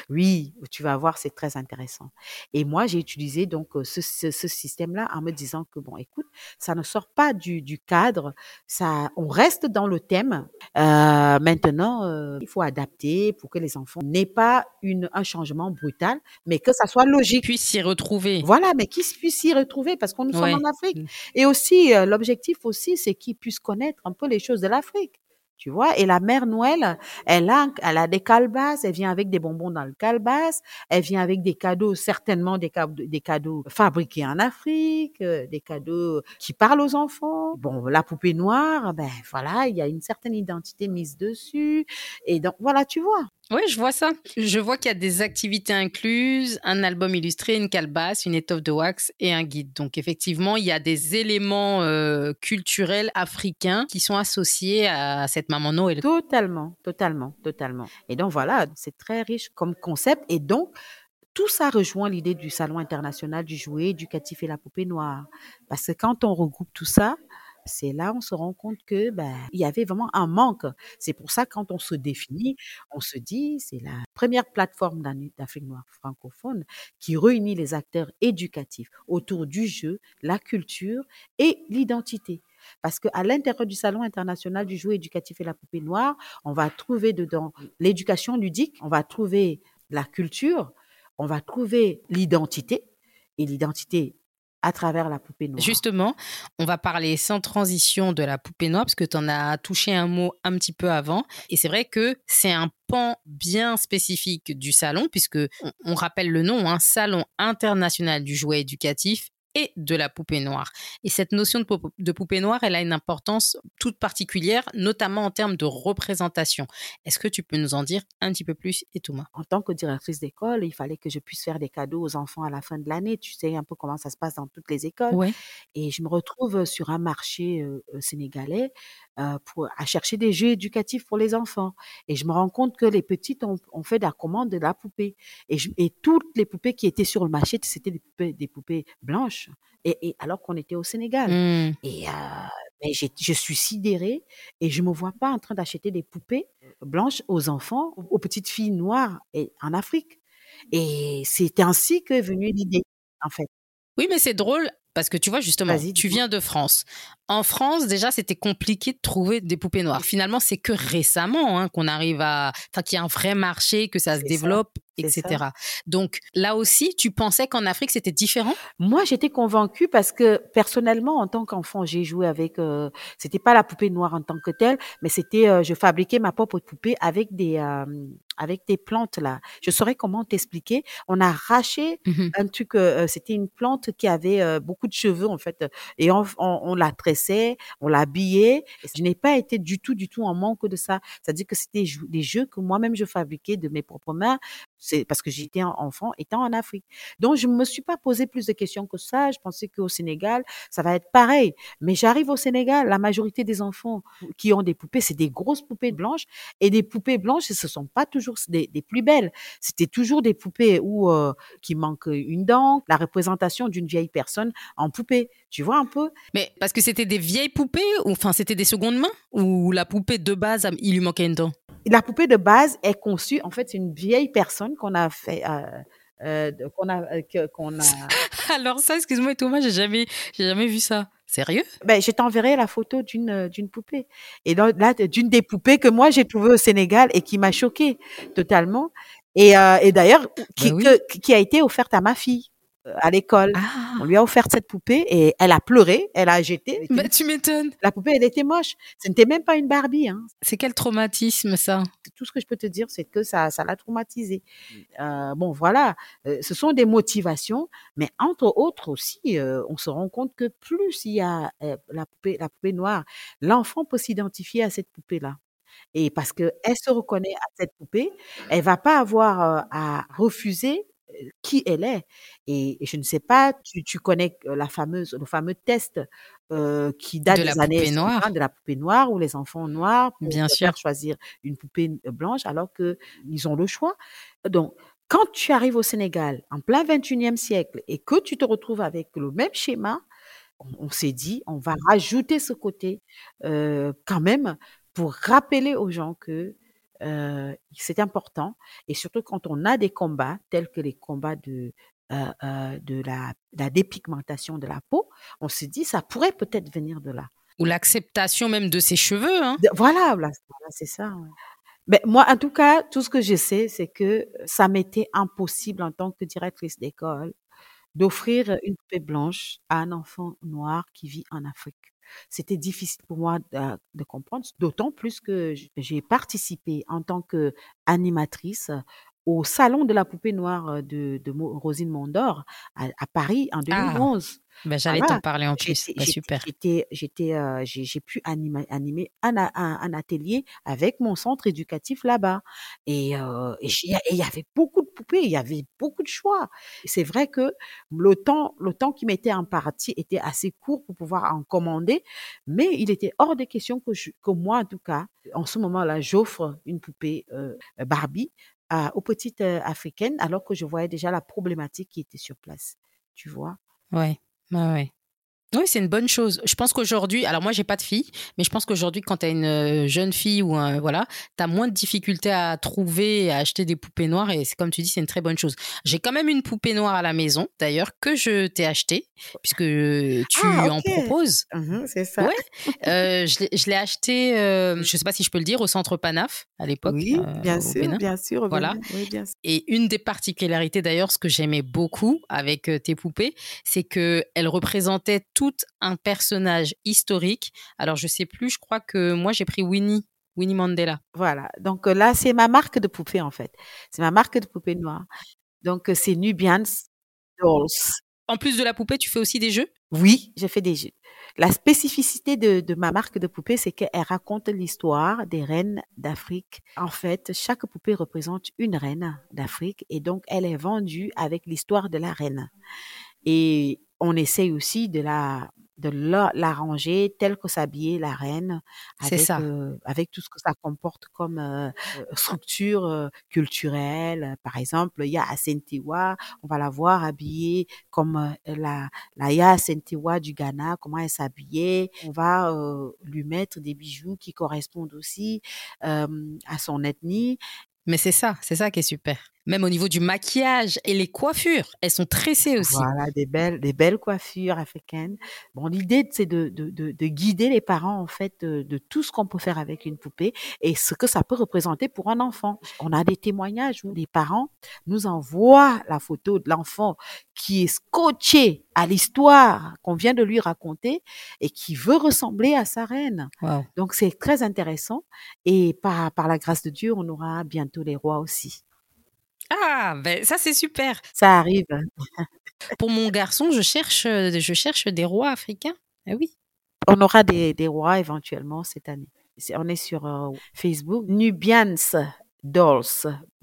Oui, tu vas voir, c'est très intéressant. Et moi, j'ai utilisé donc ce, ce, système-là en me disant que bon, écoute, ça ne sort pas du, du cadre, ça, on reste dans le thème. Euh, maintenant, euh, il faut adapter pour que les enfants n'aient pas une, un changement brutal, mais que ça soit logique. Puissent s'y retrouver. Voilà, mais qu'ils puissent s'y retrouver parce qu'on nous sommes en Afrique. Mmh. Et aussi, euh, l'objectif aussi, c'est qu'ils puissent connaître un peu les choses de l'Afrique tu vois? Et la mère Noël, elle a, elle a des calebasses, elle vient avec des bonbons dans le calebasse, elle vient avec des cadeaux, certainement des, cadeaux, des cadeaux fabriqués en Afrique, euh, des cadeaux qui parlent aux enfants. Bon, la poupée noire, ben voilà, il y a une certaine identité mise dessus. Et donc, voilà, tu vois. Oui, je vois ça. Je vois qu'il y a des activités incluses, un album illustré, une calebasse, une étoffe de wax et un guide. Donc effectivement, il y a des éléments euh, culturels africains qui sont associés à cette maman Noël. Totalement, totalement, totalement. Et donc voilà, c'est très riche comme concept. Et donc, tout ça rejoint l'idée du Salon international du jouet éducatif et la poupée noire. Parce que quand on regroupe tout ça, c'est là on se rend compte que ben, il y avait vraiment un manque. C'est pour ça quand on se définit, on se dit c'est la première plateforme d'Afrique noire francophone qui réunit les acteurs éducatifs autour du jeu, la culture et l'identité. Parce qu'à l'intérieur du Salon international du jouet éducatif et la poupée noire, on va trouver dedans l'éducation ludique, on va trouver la culture, on va trouver l'identité. Et l'identité, à travers la poupée noire. Justement, on va parler sans transition de la poupée noire parce que tu en as touché un mot un petit peu avant. Et c'est vrai que c'est un pan bien spécifique du salon puisque on, rappelle le nom, un hein, salon international du jouet éducatif et de la poupée noire. Et cette notion de, poupée noire, elle a une importance toute particulière, notamment en termes de représentation. Est-ce que tu peux nous en dire un petit peu plus, Etouma? En tant que directrice d'école, il fallait que je puisse faire des cadeaux aux enfants à la fin de l'année. Tu sais un peu comment ça se passe dans toutes les écoles. Et je me retrouve sur un marché euh, euh, sénégalais euh, pour, à chercher des jeux éducatifs pour les enfants. Et je me rends compte que les petites ont, fait la commande de la poupée. Et, et toutes les poupées qui étaient sur le marché, c'était des poupées, des poupées blanches. Et, alors qu'on était au Sénégal. Mmh. Et euh, je suis sidérée et je me vois pas en train d'acheter des poupées blanches aux enfants, aux petites filles noires et, en Afrique. Et c'est ainsi que est venue l'idée, en fait. Oui, mais c'est drôle parce que tu vois, justement, tu viens de France. En France, déjà, c'était compliqué de trouver des poupées noires. Finalement, c'est que récemment hein, qu'on arrive à, enfin, qu'il y a un vrai marché, que ça se développe, etc. Donc là aussi, tu pensais qu'en Afrique c'était différent? Moi, j'étais convaincue parce que personnellement, en tant qu'enfant, j'ai joué avec. Euh, c'était pas la poupée noire en tant que telle, mais c'était, euh, je fabriquais ma propre poupée avec des, euh, avec des plantes là. Je saurais comment t'expliquer. On a arraché mmh un truc. Euh, c'était une plante qui avait beaucoup de cheveux en fait, et on, on, on la tressait on l'habillait. Je n'ai pas été du tout, du tout en manque de ça. C'est-à-dire que c'était des jeux que moi-même je fabriquais de mes propres mains. C'est parce que j'étais enfant étant en Afrique. Donc je ne me suis pas posé plus de questions que ça. Je pensais qu'au Sénégal, ça va être pareil. Mais j'arrive au Sénégal, la majorité des enfants qui ont des poupées, c'est des grosses poupées blanches. Et des poupées blanches, ce ne sont pas toujours des, plus belles. C'était toujours des poupées où euh, qui manquent une dent, la représentation d'une vieille personne en poupée. Tu vois un peu? Mais parce que c'était des vieilles poupées ou enfin c'était des secondes mains? Ou la poupée de base il lui manquait une dent? La poupée de base est conçue en fait c'est une vieille personne qu'on a fait euh, euh, qu'on a euh, qu'on a Alors ça excuse-moi Thomas, j'ai jamais j'ai jamais vu ça. Sérieux? Ben je t'enverrai la photo d'une d'une poupée. Et là d'une des poupées que moi j'ai trouvées au Sénégal et qui m'a choquée totalement. Et, et d'ailleurs qui, ben qui a été offerte à ma fille à l'école. Ah. On lui a offert cette poupée et elle a pleuré, elle a jeté. Bah, tu m'étonnes. La poupée, elle était moche. Ce n'était même pas une Barbie. Hein. C'est quel traumatisme ça? Tout ce que je peux te dire, c'est que ça, ça l'a traumatisé. Euh, bon, voilà. Euh, ce sont des motivations, mais entre autres aussi, euh, on se rend compte que plus il y a la poupée, la poupée noire, l'enfant peut s'identifier à cette poupée-là. Et parce qu'elle se reconnaît à cette poupée, elle va pas avoir, à refuser, qui elle est. Et je ne sais pas, tu tu connais la fameuse le fameux test, qui date De la des années poupée noire? 50 de la poupée noire, où les enfants noirs pour Bien sûr. choisir une poupée blanche alors qu'ils ont le choix. Donc quand tu arrives au Sénégal en plein 21e siècle et que tu te retrouves avec le même schéma, on on s'est dit: «On va rajouter ce côté, quand même pour rappeler aux gens que, heu, c'est important» et surtout quand on a des combats tels que les combats de, heu heu, de la la dépigmentation de la peau, on s'est dit: «Ça pourrait peut-être venir de là». Ou l'acceptation même de ses cheveux, hein? De voilà, voilà, voilà, c'est ça, ouais. Mais moi, en tout cas, tout ce que je sais, c'est que ça m'était impossible en tant que directrice d'école d'offrir une poupée blanche à un enfant noir qui vit en Afrique. C'était difficile pour moi de comprendre, d'autant plus que j'ai participé en tant qu'animatrice au salon de la poupée noire de Rosine Mondor à à Paris en Ah! 2011. Bah, j'allais t'en parler en plus. j'étais super. j'étais heu, j'ai pu anima animer un un un atelier avec mon centre éducatif là-bas et et il y avait beaucoup de poupées, il y avait beaucoup de choix. C'est vrai que le temps le temps qui m'était imparti était assez court pour pouvoir en commander, mais il était hors de question que je que moi, en tout cas, en ce moment-là, j'offre une poupée, heu, Barbie aux petites, africaines alors que je voyais déjà la problématique qui était sur place, tu vois? Ouais, ouais, ouais. Oui, c'est une bonne chose. Je pense qu'aujourd'hui alors moi j'ai pas de fille, mais je pense qu'aujourd'hui quand tu as une, heu, jeune fille ou un voilà, tu as moins de difficultés à trouver et à acheter des poupées noires et c'est comme tu dis, c'est une très bonne chose. J'ai quand même une poupée noire à la maison d'ailleurs que je t'ai achetée puisque tu Ah en proposes. Mmh mh, c'est ça. Ouais, heu, je l'ai achetée, heu, je sais pas si je peux le dire, au centre Panaf à l'époque, Oui, bien au sûr, Bénin. bien sûr, Voilà oui, bien sûr. et une des particularités d'ailleurs, ce que j'aimais beaucoup avec, tes poupées, c'est qu'elles représentaient toutes un personnage historique. Alors je sais plus, je crois que moi j'ai pris Winnie, Winnie Mandela. Voilà, donc là, c'est ma marque de poupée, en fait. C'est ma marque de poupée noire. Donc c'est Nubians Dolls. En plus de la poupée, tu fais aussi des jeux? Oui, je fais des jeux. La spécificité de de ma marque de poupée, c'est qu'elle raconte l'histoire des reines d'Afrique. En fait, chaque poupée représente une reine d'Afrique et donc elle est vendue avec l'histoire de la reine et on essaye aussi de la de la l'arranger telle que s'habillait la reine avec, ça. heu, avec tout ce que ça comporte comme, heu heu, structure, culturelle. Par exemple, il y a Assintiwa, on va la voir habillée comme, la la Yaa Assintiwa du Ghana, comment elle s'habillait. On va, lui mettre des bijoux qui correspondent aussi, à son ethnie. Mais c'est ça, c'est ça qui est super. Même au niveau du maquillage et les coiffures, elles sont tressées aussi. Voilà, des belles des belles coiffures africaines. Bon, l'idée, c'est de de de de guider les parents, en fait, de tout ce qu'on peut faire avec une poupée et ce que ça peut représenter pour un enfant. On a des témoignages où les parents nous envoient la photo de l'enfant qui est scotché à l'histoire qu'on vient de lui raconter et qui veut ressembler à sa reine. Donc c'est très intéressant et par par la grâce de Dieu, on aura bientôt les rois aussi. Ah! Beh, ça c'est super. Ça arrive. Pour mon garçon, je cherche, heu, je cherche des rois africains. Eh oui. On aura des des rois éventuellement cette année. On est sur, heu, Facebook, Nubians Dolls,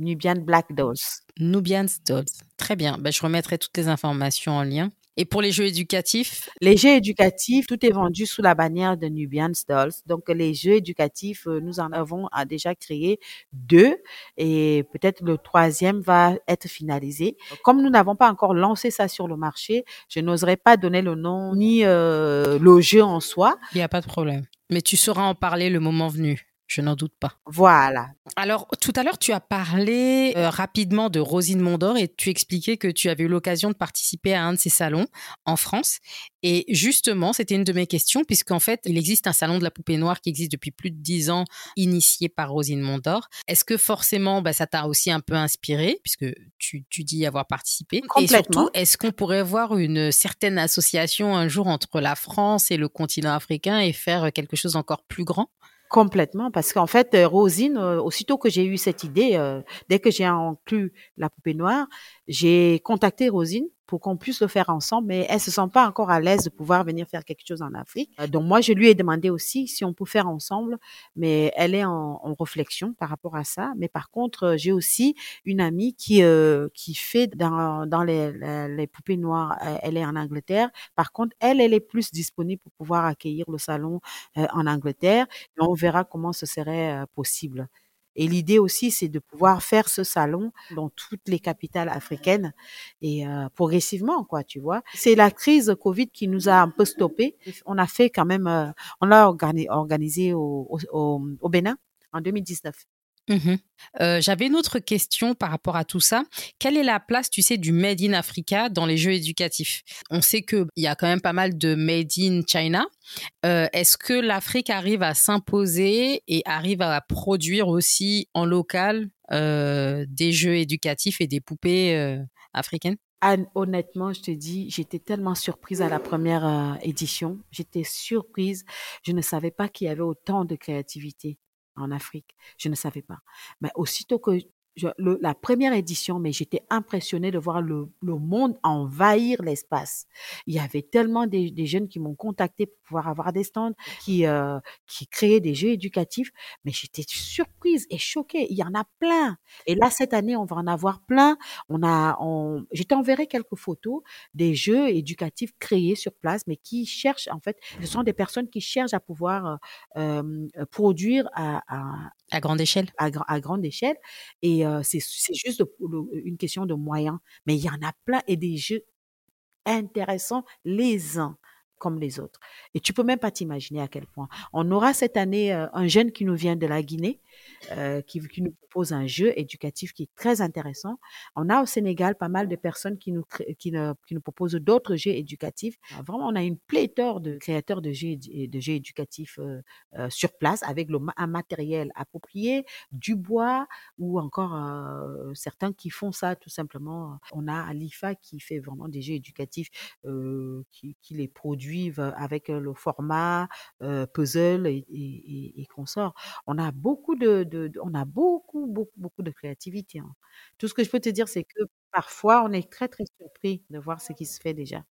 Nubian Black Dolls. Nubians Dolls. Très bien. Bah, je remettrai toutes les informations en lien et pour les jeux éducatifs? Les jeux éducatifs, tout est vendu sous la bannière de Nubians Dolls. Donc les jeux éducatifs, heu, nous en avons a déjà créé 2 et peut-être le 3e va être finalisé. Comme nous n'avons pas encore lancé ça sur le marché, je n'oserais pas donner le nom ni, heu, le jeu en soi. Il y a pas de problème. Mais tu sauras en parler le moment venu, je n'en doute pas. Voilà. Alors, tout à l'heure, tu as parlé, heu, rapidement de Rosine Mondor et tu expliquais que tu avais eu l'occasion de participer à un de ces salons en France et justement, c'était une de mes questions puisqu'en fait, il existe un salon de la poupée noire qui existe depuis plus de 10 ans, initié par Rosine Mondor. Est-ce que forcément, bah, ça t'a aussi un peu inspiré puisque tu tu dis avoir participé? Et surtout, Complètement. est-ce qu'on pourrait voir une certaine association un jour entre la France et le continent africain et faire quelque chose d'encore plus grand? Complètement, parce qu'en fait, heu, Rosine, heu, aussitôt que j'ai eu cette idée, heu, dès que j'ai inclus la poupée noire, j'ai contacté Rosine pour qu'on puisse le faire ensemble, mais elle se sent pas encore à l'aise de pouvoir venir faire quelque chose en Afrique. Euh, donc moi, je lui ai demandé aussi si on peut faire ensemble, mais elle est en, en réflexion par rapport à ça. Mais par contre, euh, j'ai aussi une amie qui euh, qui fait dans dans les, les, poupées noires. Elle est en Angleterre. Par contre, elle, elle est plus disponible pour pouvoir accueillir le salon en Angleterre. Et on verra comment ce serait possible. Et l'idée aussi, c'est de pouvoir faire ce salon dans toutes les capitales africaines et euh, progressivement, quoi, tu vois. C'est la crise Covid qui nous a un peu stoppé. On a fait quand même, euh, on l'a organisé au, au, au Bénin en 2019. Mmh euh, j'avais une autre question par rapport à tout ça. Quelle est la place, tu sais, du Made in Africa dans les jeux éducatifs? On sait qu'il y a quand même pas mal de Made in China. Euh, est-ce que l'Afrique arrive à s'imposer et arrive à produire aussi en local euh, des jeux éducatifs et des poupées africaines? Anne, honnêtement, je te dis, j'étais tellement surprise à la première édition. J'étais surprise. Je ne savais pas qu'il y avait autant de créativité en Afrique. Je ne savais pas. Mais aussitôt que la première édition, mais j'étais impressionnée de voir le, monde envahir l'espace. Il y avait tellement des, jeunes qui m'ont contacté pour pouvoir avoir des stands, qui, euh, qui créaient des jeux éducatifs, mais j'étais surprise et choquée. Il y en a plein. Et là, cette année, on va en avoir plein. On a, on, je t'enverrai quelques photos des jeux éducatifs créés sur place, mais qui cherchent, en fait, ce sont des personnes qui cherchent à pouvoir euh, produire à, à, à grande échelle? À, grande échelle. Et c'est juste une question de moyens. Mais il y en a plein et des jeux intéressants les uns comme les autres. Et tu peux même pas t'imaginer à quel point. On aura cette année un jeune qui nous vient de la Guinée, qui, qui, nous propose un jeu éducatif qui est très intéressant. On a au Sénégal pas mal de personnes qui nous, qui, qui nous proposent d'autres jeux éducatifs. vraiment, on a une pléthore de créateurs de jeux, éducatifs euh, euh, sur place avec un matériel approprié, du bois ou encore euh, certains qui font ça tout simplement. On a Alifa qui fait vraiment des jeux éducatifs qui, qui, les avec le format puzzle et, et, et consorts. On a beaucoup de, on a beaucoup beaucoup, de créativité. Hein. Tout ce que je peux te dire, c'est que parfois, on est très, très surpris de voir ce qui se fait déjà.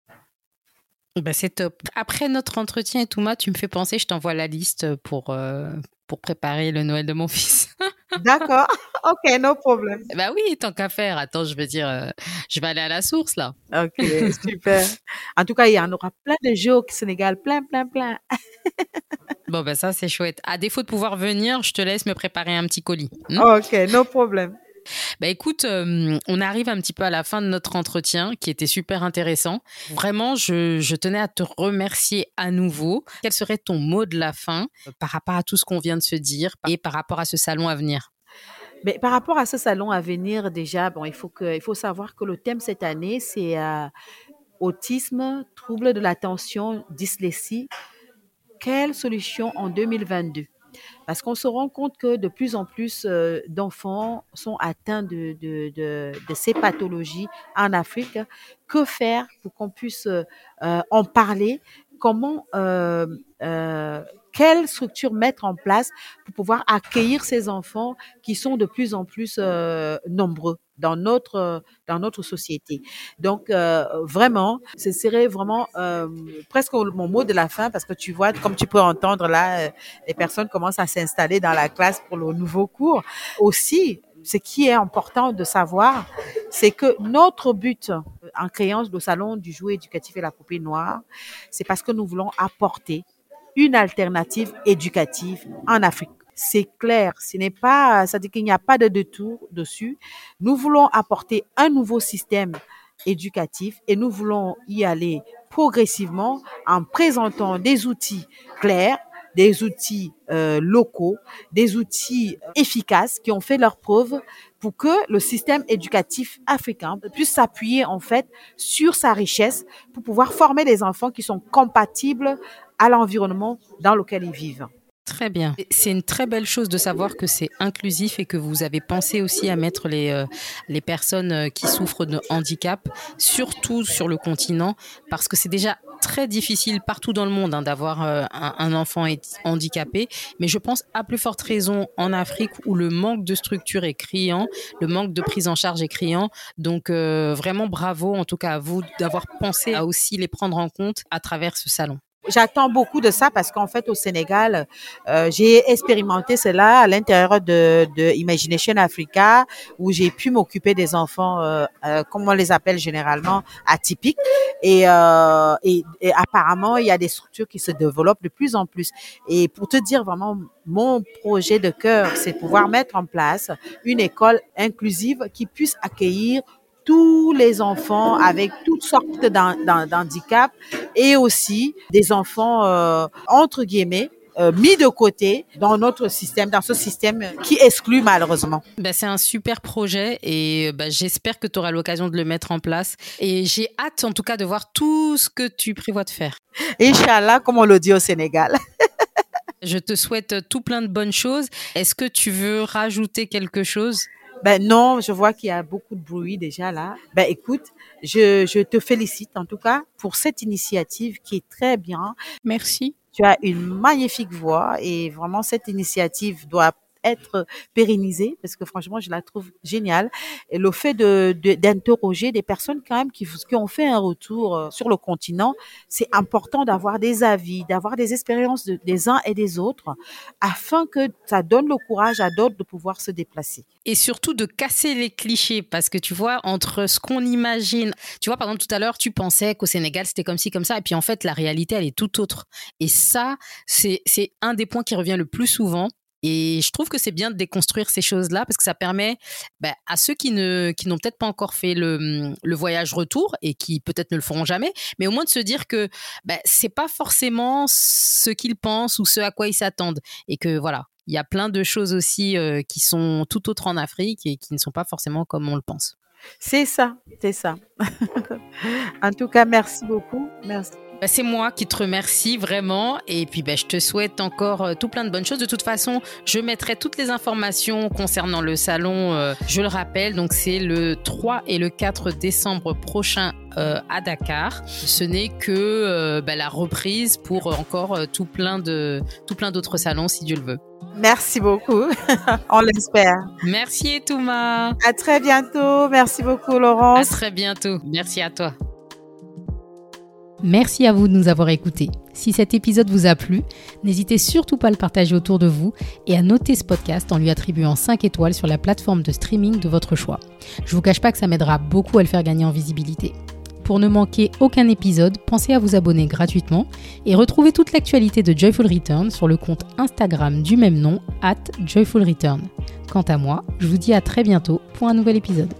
Bah, c'est top. Après notre entretien et tout, tu me fais penser, je t'envoie la liste pour, pour préparer le Noël de mon fils. D'accord. Ok, no problème. Bah oui, tant qu'à faire. Attends, je veux dire, euh, je vais aller à la source là. Ok, super. en tout cas, il y en aura plein de jeux au Sénégal, plein, plein, plein. bon, ben ça, c'est chouette. À défaut de pouvoir venir, je te laisse me préparer un petit colis. Hmm? ok, no problème. Bah écoute, euh, on arrive un petit peu à la fin de notre entretien qui était super intéressant. Vraiment, je, je, tenais à te remercier à nouveau. Quel serait ton mot de la fin euh, par rapport à tout ce qu'on vient de se dire et par rapport à ce salon à venir? Mais par rapport à ce salon à venir, déjà, bon, il faut que, il faut savoir que le thème cette année, c'est euh, autisme, trouble de l'attention, dyslexie. Quelle solution en 2022 parce qu'on se rend compte que de plus en plus euh, d'enfants sont atteints de, de, de, de, ces pathologies en Afrique. Que faire pour qu'on puisse euh, en parler? Comment euh, euh, quelle structure mettre en place pour pouvoir accueillir ces enfants qui sont de plus en plus euh, nombreux? Dans notre dans notre société. Donc euh, vraiment, ce serait vraiment euh, presque mon mot de la fin parce que tu vois, comme tu peux entendre là, les personnes commencent à s'installer dans la classe pour le nouveau cours. Aussi, ce qui est important de savoir, c'est que notre but en créant le salon du jouet éducatif et la poupée noire, c'est parce que nous voulons apporter une alternative éducative en Afrique. C'est clair, ce n'est pas, ça dit qu'il n'y a pas de détour dessus. Nous voulons apporter un nouveau système éducatif et nous voulons y aller progressivement en présentant des outils clairs, des outils euh, locaux, des outils efficaces qui ont fait leur preuve pour que le système éducatif africain puisse s'appuyer en fait sur sa richesse pour pouvoir former des enfants qui sont compatibles à l'environnement dans lequel ils vivent. Très bien. C'est une très belle chose de savoir que c'est inclusif et que vous avez pensé aussi à mettre les, euh, les personnes euh, qui souffrent de handicap, surtout sur le continent, parce que c'est déjà très difficile partout dans le monde hein, d'avoir un, un, enfant handicapé, mais je pense à plus forte raison en Afrique où le manque de structure est criant, le manque de prise en charge est criant. Donc vraiment bravo en tout cas à vous d'avoir pensé à aussi les prendre en compte à travers ce salon. J'attends beaucoup de ça parce qu'en fait au Sénégal, euh, j'ai expérimenté cela à l'intérieur de, de, Imagination Africa où j'ai pu m'occuper des enfants, euh, euh, comme on les appelle généralement, atypiques. Et, euh, et, et, apparemment, il y a des structures qui se développent de plus en plus. Et pour te dire vraiment, mon projet de cœur, c'est pouvoir mettre en place une école inclusive qui puisse accueillir tous les enfants avec toutes sortes d'handicaps et aussi des enfants euh, entre guillemets euh, mis de côté dans notre système, dans ce système qui exclut malheureusement. Ben, c'est un super projet et ben, j'espère que tu auras l'occasion de le mettre en place. Et j'ai hâte en tout cas de voir tout ce que tu prévois de faire. Inch'Allah, comme on le dit au Sénégal. Je te souhaite tout plein de bonnes choses. Est-ce que tu veux rajouter quelque chose? Ben non, je vois qu'il y a beaucoup de bruit déjà là. Ben écoute, je, je te félicite en tout cas pour cette initiative qui est très bien. Merci. Tu as une magnifique voix et vraiment cette initiative doit être pérennisée parce que franchement, je la trouve géniale. Et le fait de d'interroger des personnes quand même qui, qui ont fait un retour euh, sur le continent, c'est important d'avoir des avis, d'avoir des expériences des uns et des autres afin que ça donne le courage à d'autres de pouvoir se déplacer. Et surtout de casser les clichés parce que tu vois, entre ce qu'on imagine, tu vois, par exemple, tout à l'heure, tu pensais qu'au Sénégal, c'était comme ci, comme ça. Et puis en fait, la réalité, elle est tout autre. Et ça, c'est un des points qui revient le plus souvent et je trouve que c'est bien de déconstruire ces choses-là parce que ça permet bah, à ceux qui ne qui n'ont peut-être pas encore fait le, le, voyage retour et qui peut-être ne le feront jamais, mais au moins de se dire que bah, c'est pas forcément ce qu'ils pensent ou ce à quoi ils s'attendent et que voilà, il y a plein de choses aussi euh, qui sont tout autres en Afrique et qui ne sont pas forcément comme on le pense. C'est ça, c'est ça. en tout cas, merci beaucoup. Merci. Bah, c'est moi qui te remercie vraiment. Et puis, bah, je te souhaite encore euh, tout plein de bonnes choses. De toute façon, je mettrai toutes les informations concernant le salon. Euh, je le rappelle, donc c'est le 3 et le 4 décembre prochain euh, à Dakar. Ce n'est que bah, la reprise pour encore tout plein de tout plein d'autres salons, si Dieu le veut. Merci beaucoup. On l'espère. Merci Etouma. À très bientôt. Merci beaucoup Laurence. À très bientôt. Merci à toi. Merci à vous de nous avoir écoutés. Si cet épisode vous a plu, n'hésitez surtout pas à le partager autour de vous et à noter ce podcast en lui attribuant 5 étoiles sur la plateforme de streaming de votre choix. Je vous cache pas que ça m'aidera beaucoup à le faire gagner en visibilité. Pour ne manquer aucun épisode, pensez à vous abonner gratuitement et retrouvez toute l'actualité de Joyful Return sur le compte Instagram du même nom, at Joyful Return. Quant à moi, je vous dis à très bientôt pour un nouvel épisode.